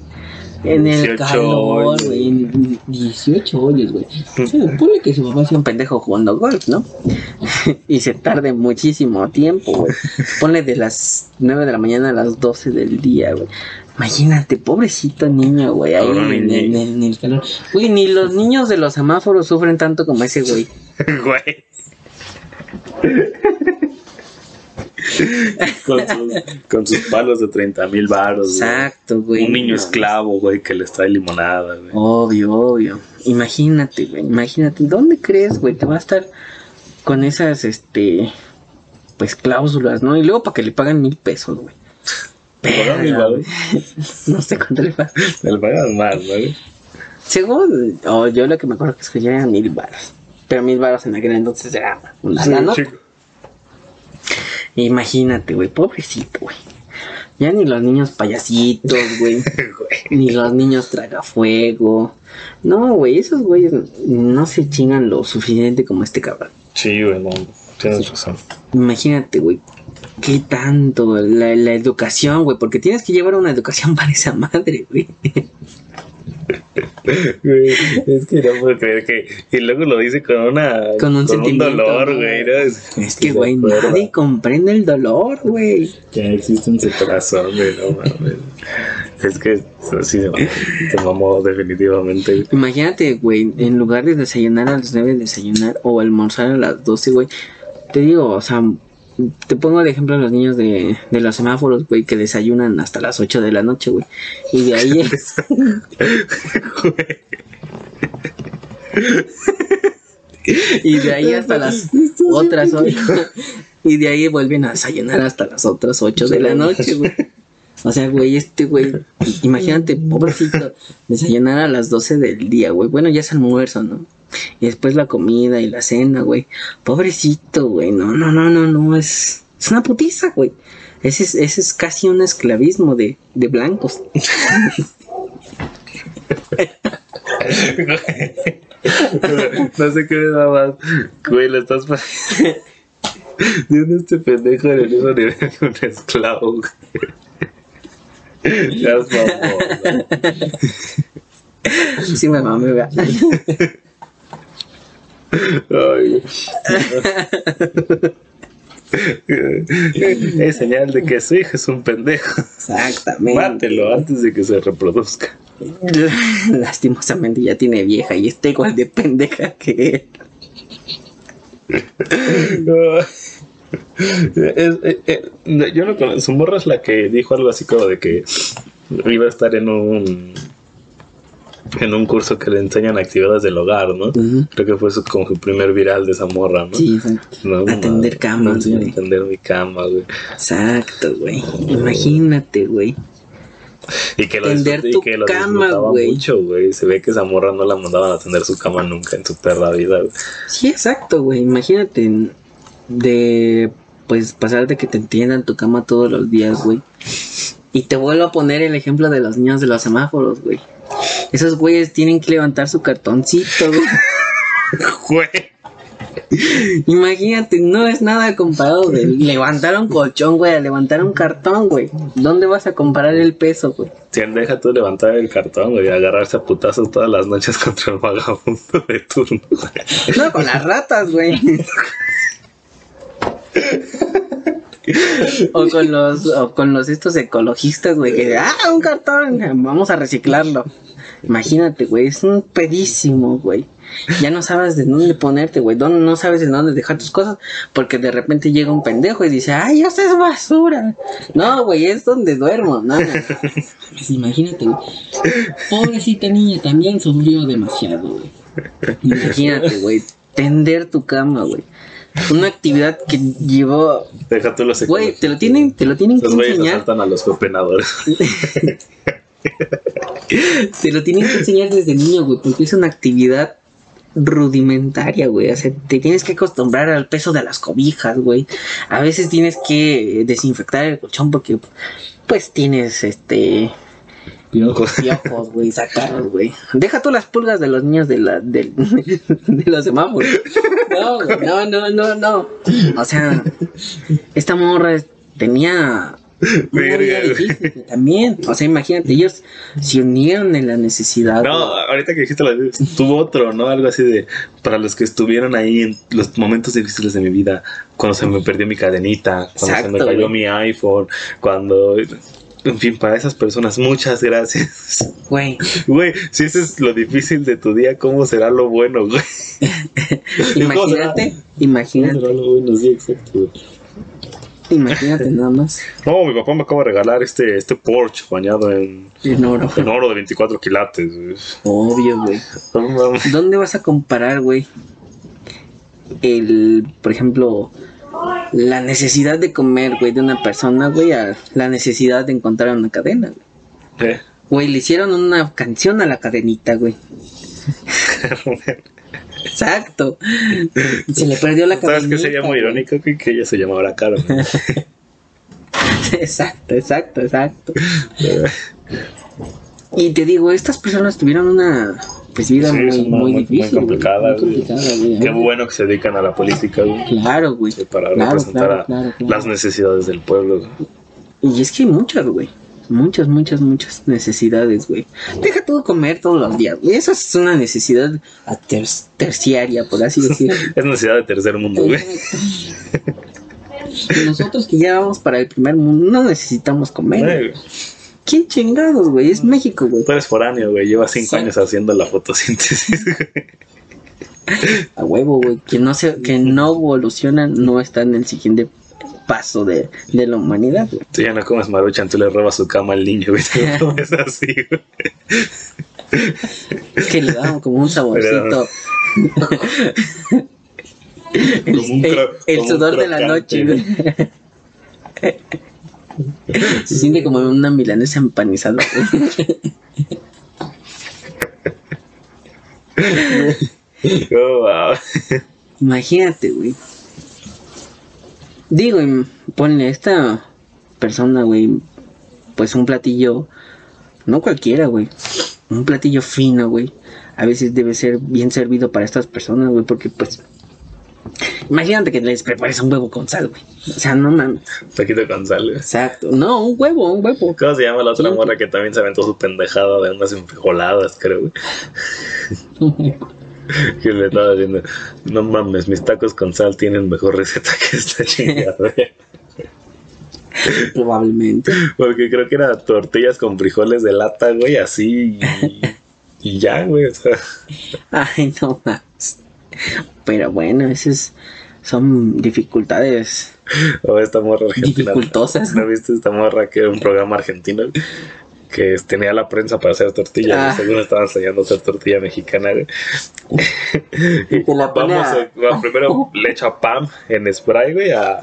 En el 18 calor, güey, en 18 hoyos, güey. Sí, ponle que su papá sea un pendejo jugando golf, ¿no? y se tarde muchísimo tiempo, güey. Ponle de las 9 de la mañana a las 12 del día, güey. Imagínate, pobrecito niño, güey, ahí en, en- niño. en el calor. Güey, ni los niños de los semáforos sufren tanto como ese güey. Güey. Con, sus, con sus palos de 30 mil baros. Exacto, güey. Un niño esclavo, güey, que les trae limonada, güey. Obvio, obvio. Imagínate, güey. Imagínate. ¿Dónde crees, güey, que va a estar con esas, este, pues cláusulas, ¿no? Y luego para que le pagan mil pesos, güey. ¿Le güey. No sé cuánto le pagan. Le pagan más, ¿no? güey? Según, o yo lo que me acuerdo que es que ya eran mil baros. Pero mil baros en aquel entonces era una. Imagínate, güey, pobrecito, güey. Ya ni los niños payasitos, güey. Güey. Ni los niños tragafuego. No, güey, esos güeyes no se chingan lo suficiente como este cabrón. Sí, güey, no. Tienes razón. Imagínate, güey. ¿Qué tanto? La, la educación, güey. Porque tienes que llevar una educación para esa madre, güey. Güey, es que no puedo creer que. Y luego lo dice con una. Con un sentimiento, dolor, ¿no? güey. ¿no? Es que, güey, nadie comprende el dolor, güey. Que existe en su corazón, güey, no mames. Es que sí se se mamó definitivamente. güey. Imagínate, güey, en lugar de desayunar a las 9, desayunar o almorzar a las 12, güey. Te digo, o sea, te pongo de ejemplo a los niños de, de los semáforos, güey, que desayunan hasta las 8 de la noche, güey. Y de ahí, y de ahí hasta las otras 8. Y de ahí vuelven a desayunar hasta las otras 8 de la noche, güey. O sea, güey, este güey, imagínate, pobrecito, desayunar a las 12 del día, güey. Bueno, ya es almuerzo, ¿no? Y después la comida y la cena, güey. Pobrecito, güey. No, no, no, no, no. Es, es una putiza, güey. Ese es, ese es casi un esclavismo de, de blancos. No sé qué me da más. Güey, le estás Tiene este pendejo en el mismo nivel que un esclavo, güey. Mamón, güey. Sí, me mame. Ay, güey. Es señal de que su hijo es un pendejo. Exactamente. Mátelo antes de que se reproduzca. Lastimosamente ya tiene vieja y está igual de pendeja que él. Es- eh, eh, yo no conozco. Su morra es la que dijo algo así como de que iba a estar en un en un curso que le enseñan actividades del hogar, ¿no? Creo que fue su, como su primer viral de esa morra, ¿no? Sí, exacto. No, Atender camas, güey. atender mi cama, güey. Exacto, güey. Imagínate, güey. Y que lo, Tender disfrut- y tu que lo cama, güey. mucho, güey. Se ve que esa morra no la mandaban a atender su cama nunca en su perra vida, güey. Sí, exacto, güey. Imagínate de pues pasar de que te entiendan tu cama todos los días, güey. Y te vuelvo a poner el ejemplo de los niños de los semáforos, güey. Esos güeyes tienen que levantar su cartoncito, güey. Güey. Imagínate, no es nada comparado de levantar un colchón, güey, a levantar un cartón, güey. ¿Dónde vas a comparar el peso, güey? Si deja tú levantar el cartón, güey, y agarrarse a putazos todas las noches contra el vagabundo de turno, güey. No, con las ratas, güey. o con los, o con los estos ecologistas, güey, que ah, un cartón, vamos a reciclarlo. Imagínate, güey, es un pedísimo, güey. Ya no sabes de dónde ponerte, güey. No, sabes de dónde dejar tus cosas. Porque de repente llega un pendejo y dice, ay, esto es basura. No, güey, es donde duermo. No, no. Pues imagínate, güey. Pobrecita niña también sufrió demasiado, güey. Imagínate, güey. Tender tu cama, güey. Una actividad que llevó. Deja tú los Güey, te lo tienen, te lo tienen que Esos enseñar. a los copenadores. Te lo tienen que enseñar desde niño, güey, porque es una actividad rudimentaria, güey. O sea, te tienes que acostumbrar al peso de las cobijas, güey. A veces tienes que desinfectar el colchón porque, pues, tienes este Piojos. piojos, güey, sacarlos, güey. Deja tú las pulgas de los niños de la del- de los semáforos. No, güey, no, no, no, no. O sea, esta morra tenía Verga, difícil, también. O sea, imagínate, ellos se unieron en la necesidad. No, güey. ahorita que dijiste la tuvo otro, ¿no? Algo así de para los que estuvieron ahí en los momentos difíciles de mi vida, cuando se me perdió mi cadenita, cuando se me cayó güey. mi iPhone, cuando en fin, para esas personas, muchas gracias. Güey, Güey, si eso es lo difícil de tu día, ¿cómo será lo bueno, güey? imagínate, ¿Cómo imagínate, será lo bueno? Sí, exacto. güey. imagínate nada más. No, mi papá me acaba de regalar este, este Porsche bañado en, En oro. en oro de 24 quilates. güey. Obvio, güey. ¿Dónde vas a comparar, güey? El, por ejemplo, la necesidad de comer, güey, de una persona, güey, a la necesidad de encontrar una cadena, güey. Eh, Güey, le hicieron una canción a la cadenita, güey. Exacto. Se le perdió la ¿Sabes cadenita. qué sería muy irónico? Que, que ella se llamara Carmen. Exacto, exacto, exacto. Y te digo, estas personas tuvieron una pues vida Sí, muy, muy difícil. güey, muy complicada, güey. Qué bueno que se dedican a la política, güey. Claro, güey. Para Claro, representar claro, a claro, claro. las necesidades del pueblo. güey. Y es que hay muchas, güey. Muchas, muchas, muchas necesidades, güey. Deja todo comer todos los días, güey. Esa es una necesidad a ter- terciaria, por así decirlo. Es necesidad de tercer mundo, güey. Nosotros que ya vamos para el primer mundo, no necesitamos comer. güey. ¿Quién chingados, güey? Es México, güey. Tú eres foráneo, güey. Llevas cinco Sí. años haciendo la fotosíntesis. güey. A huevo, güey. Que no, se, que no evolucionan, no está en el siguiente paso de, de la humanidad, güey. Tú ya no comes maruchan, tú le robas su cama al niño, güey. No comes así, güey. Que le dan como un saborcito. el, Como un el- el sudor de la noche, güey. Se siente como una milanesa empanizada. Oh, wow. Imagínate, güey. Digo, ponle a esta persona, güey, pues un platillo, no cualquiera, güey, un platillo fino, güey. A veces debe ser bien servido para estas personas, güey, porque pues, imagínate que les prepares un huevo con sal, güey. O sea, no mames. Taquito con sal, güey. Exacto. No, un huevo, un huevo. ¿Cómo se llama la otra morra que también se aventó su pendejada de unas enfrijoladas, creo, güey? Que le estaba diciendo, no mames, mis tacos con sal tienen mejor receta que esta chingada. güey". Probablemente. Porque creo que era tortillas con frijoles de lata, güey, así y, y ya, güey. O sea, Ay, no más. Pero bueno, esas son dificultades. o esta morra argentina. Dificultosas. ¿No viste esta morra que era un programa argentino? Que tenía la prensa para hacer tortillas. Ah. según estaban enseñando a hacer tortilla mexicana, güey. Y te la pone Vamos, a- a- va- primero le echa Pam en spray, güey, a,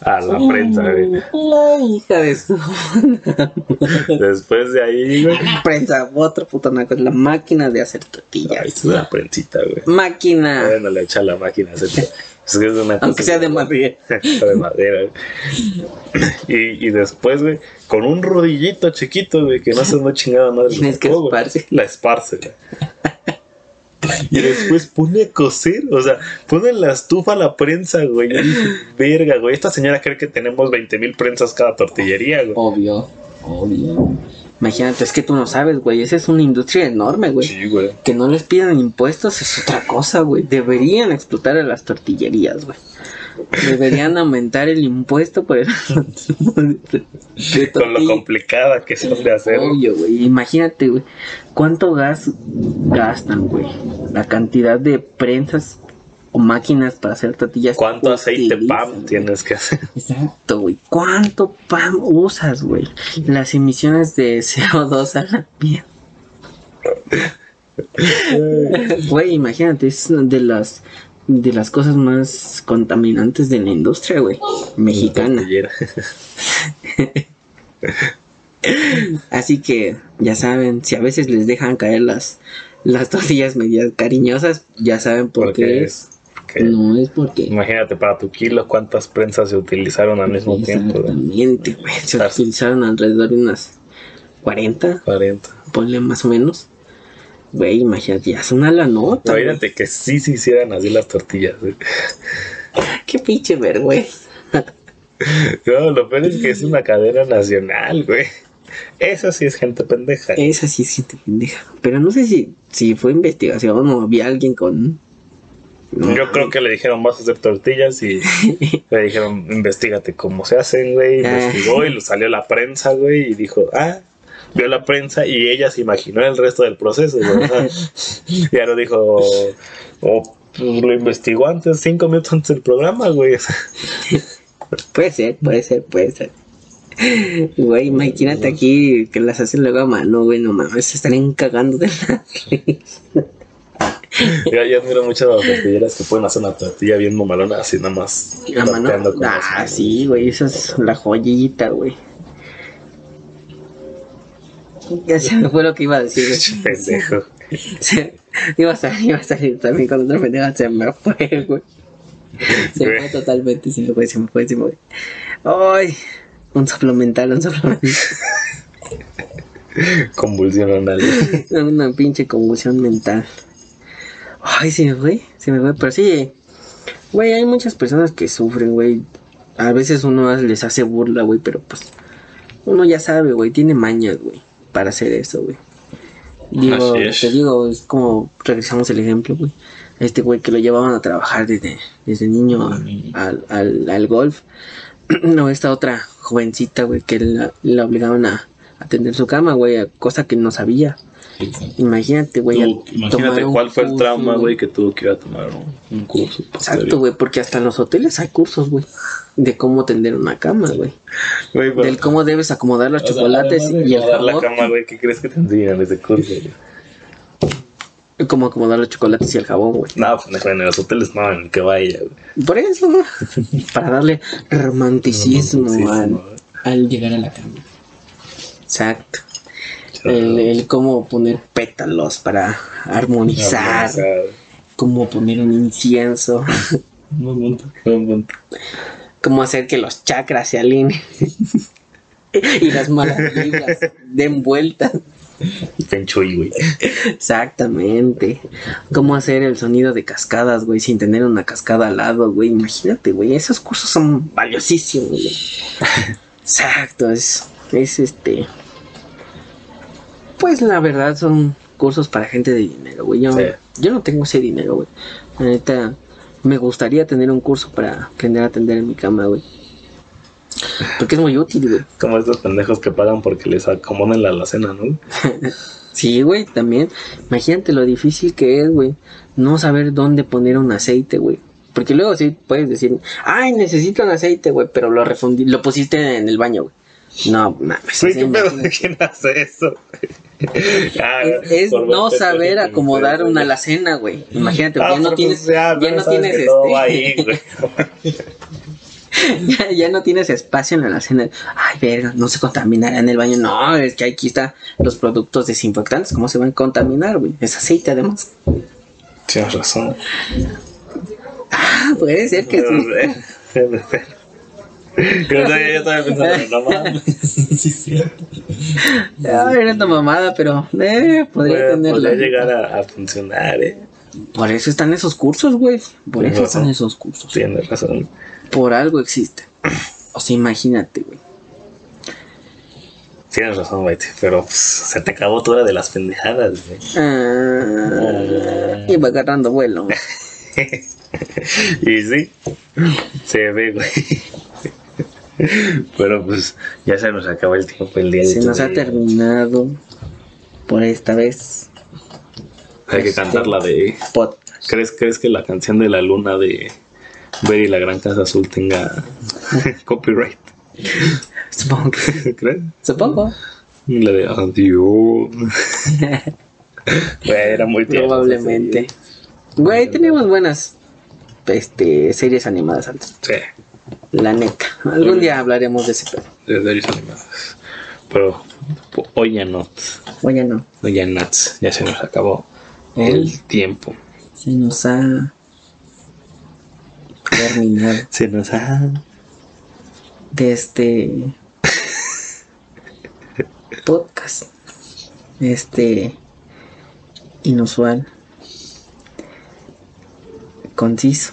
a la prensa, güey. La hija de su Después de ahí, güey. prensa, otro puto naco, la máquina de hacer Ahí tortillas. está la prensita, güey. Máquina, Bueno, le echa la máquina. Es, es que es una aunque sea de madera. de madera. Y, y después, güey, con un rodillito chiquito, güey, que no se no chingada madre. Tienes que güey. esparce. La esparce, güey. Y después pone a coser, o sea, pone en la estufa la prensa, güey. Yo dije, verga, güey. Esta señora cree que tenemos 20 mil prensas cada tortillería, güey. Obvio, obvio. Imagínate, es que tú no sabes, güey. Esa es una industria enorme, güey. Sí, güey. Que no les pidan impuestos es otra cosa, güey. Deberían explotar a las tortillerías, güey. Deberían aumentar el impuesto por el... Con lo complicada que son de hacer. Obvio, güey. Imagínate, güey. ¿Cuánto gas gastan, güey? La cantidad de prensas o máquinas para hacer tortillas. ¿Cuánto aceite utilizan, PAM tienes que hacer? Exacto, güey. ¿Cuánto PAM usas, güey? Las emisiones de CO2 a la mierda. Güey, imagínate, es de las de las cosas más contaminantes de la industria, güey. Mexicana. Así que ya saben, si a veces les dejan caer las las tortillas medias cariñosas, ya saben por qué es. es. No es porque Imagínate para tu kilo cuántas prensas se utilizaron al mismo tiempo. Exactamente, güey. Se utilizaron alrededor de unas 40, 40. ponle más o menos. Güey, imagínate, ya es una la nota. Imagínate que sí se hicieran así las tortillas. güey. Qué pinche vergüenza. No, lo peor es que es una cadena nacional, güey. Esa sí es gente pendeja. Esa sí es gente pendeja. Pero no sé si, si fue investigación o había alguien con. Yo creo que le dijeron vas a hacer tortillas y le dijeron investigate cómo se hacen, güey. Ah. Investigó y lo salió la prensa, güey, y dijo, ah, vio la prensa y ella se imaginó el resto del proceso, güey. Ya lo dijo, o pues, lo investigó antes, cinco minutos antes del programa, güey. Puede ser, puede ser, puede ser. Güey, imagínate aquí que las hacen luego a mano, güey, no mames, se están cagando de la risa. Yo, yo admiro mucho a las tortilleras que pueden hacer una tortilla bien mamalona, así nada más. A mano. Ah, sí, güey, esa es la joyita, güey. Ya se me fue lo que iba a decir. Pendejo. Se- iba, a salir, iba a salir también con otra pendeja, se me fue, güey. Se me fue totalmente, se me fue, se me fue, se me fue. Ay, un soplo mental, un soplo mental. Convulsión anal. Una pinche convulsión mental. Ay, se me fue, se me fue, pero sí, güey, hay muchas personas que sufren, güey. A veces uno les hace burla, güey, pero pues uno ya sabe, güey, tiene mañas, güey, para hacer eso, güey. Digo, te digo, es como regresamos el ejemplo, güey. Este güey que lo llevaban a trabajar desde, desde niño a- al, al, al golf. no, esta otra jovencita, güey, que la, la obligaban a atender su cama, güey, cosa que no sabía. Imagínate, güey. Tú, imagínate cuál fue el trauma, güey, que tuvo que ir a tomar un, un curso. Exacto, güey, porque hasta en los hoteles hay cursos, güey, de cómo tender una cama, güey. Del cómo debes acomodar los sea, chocolates y el acomodar la jabón. cama, güey, ¿qué crees que te enseñan en ese curso? Cómo acomodar los chocolates y el jabón, güey. No, pues en los hoteles no, en el que vaya, güey. Por eso, para darle romanticismo Al llegar a la cama. Exacto. El, el cómo poner pétalos para armonizar, cómo poner un incienso, Buen punto, buen punto. cómo hacer que los chakras se alineen y las malas vibras den vueltas. Feng Shui, güey. Exactamente. Cómo hacer el sonido de cascadas, güey, sin tener una cascada al lado, güey. Imagínate, güey. Esos cursos son valiosísimos, güey. Exacto, es, es este. Pues la verdad son cursos para gente de dinero, güey. Yo, Sí. yo no tengo ese dinero, güey. La neta, me gustaría tener un curso para aprender a tender en mi cama, güey. Porque es muy útil, güey. Como estos pendejos que pagan porque les acomodan la alacena, ¿no? Sí, güey, también. Imagínate lo difícil que es, güey. No saber dónde poner un aceite, güey. Porque luego sí puedes decir, ay, necesito un aceite, güey, pero lo refundí, lo pusiste en el baño, güey. No, mames. ¿qué pedo? imagínate. ¿Quién hace eso? Ah, Es, no saber acomodar una alacena, güey. Imagínate, Ah, ya no pero tienes, pues ya, no tienes este, ahí, ya, ya no tienes espacio en la alacena. Ay, verga, no se contaminará en el baño. No, es que aquí están los productos desinfectantes. ¿Cómo se van a contaminar, güey? Es aceite, además. Tienes razón. Ah, puede ser que sí. Yo todavía yo estaba pensando, no mames. sí, sí. Ah, era una mamada, pero eh, podría Podría, tenerla. podría llegar a, a funcionar, eh. Por eso están esos cursos, güey. Por Tienes eso razón. están esos cursos. Tienes razón. Por algo existen. O sea, imagínate, güey. Tienes razón, güey. Pero pues, se te acabó toda de las pendejadas, güey. Ah, iba agarrando vuelo. güey. y sí, se ve, güey. Pero pues ya se nos acabó el tiempo el día de Se nos ha terminado por esta vez. Hay que este- cantar la de. Podcast. ¿Crees, ¿Crees que la canción de la luna de Ver y la Gran Casa Azul tenga copyright? Supongo que. ¿Crees? Supongo. La de adiós. Güey, era muy Probablemente. Güey, tenemos buenas este, series animadas antes. serie. La neta. Algún día hablaremos de ese pedo. De series animadas. Pero hoy ya no. Oye, no. Hoy ya nuts. Ya se nos acabó el tiempo. Se nos ha terminado Se nos ha. de este podcast. Este inusual. Conciso.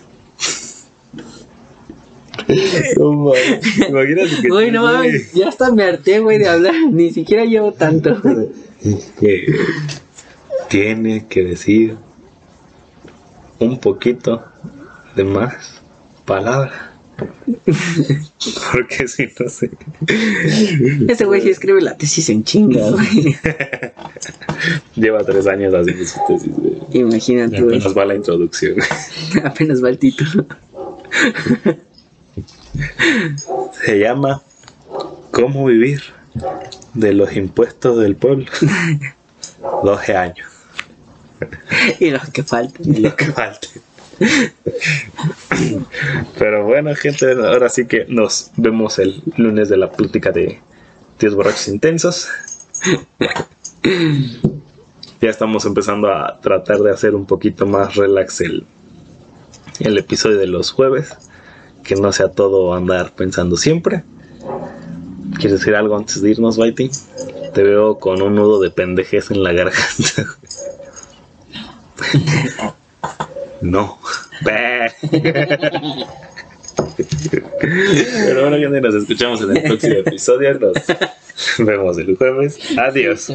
No mames. Imagínate que. Güey, no mames, ya hasta me harté, güey, de hablar. Ni siquiera llevo tanto. que tiene que decir un poquito de más palabra. Porque si no sé. Ese güey sí escribe la tesis en chinga, güey. Lleva tres años haciendo su tesis, güey. Imagínate, güey. Apenas va la introducción. Apenas va el título. Se llama ¿Cómo vivir de los impuestos del pueblo? 12 años. Y los que faltan. Y lo que. Pero bueno, gente, ahora sí que nos vemos el lunes de la plática de 10 borrachos intensos. Ya estamos empezando a tratar de hacer un poquito más relax el, el episodio de los jueves. Que no sea todo andar pensando siempre. ¿Quieres decir algo antes de irnos, Baiti? Te veo con un nudo de pendejez en la garganta. No. Pero bueno, gente, nos escuchamos en el próximo episodio. Nos vemos el jueves. Adiós.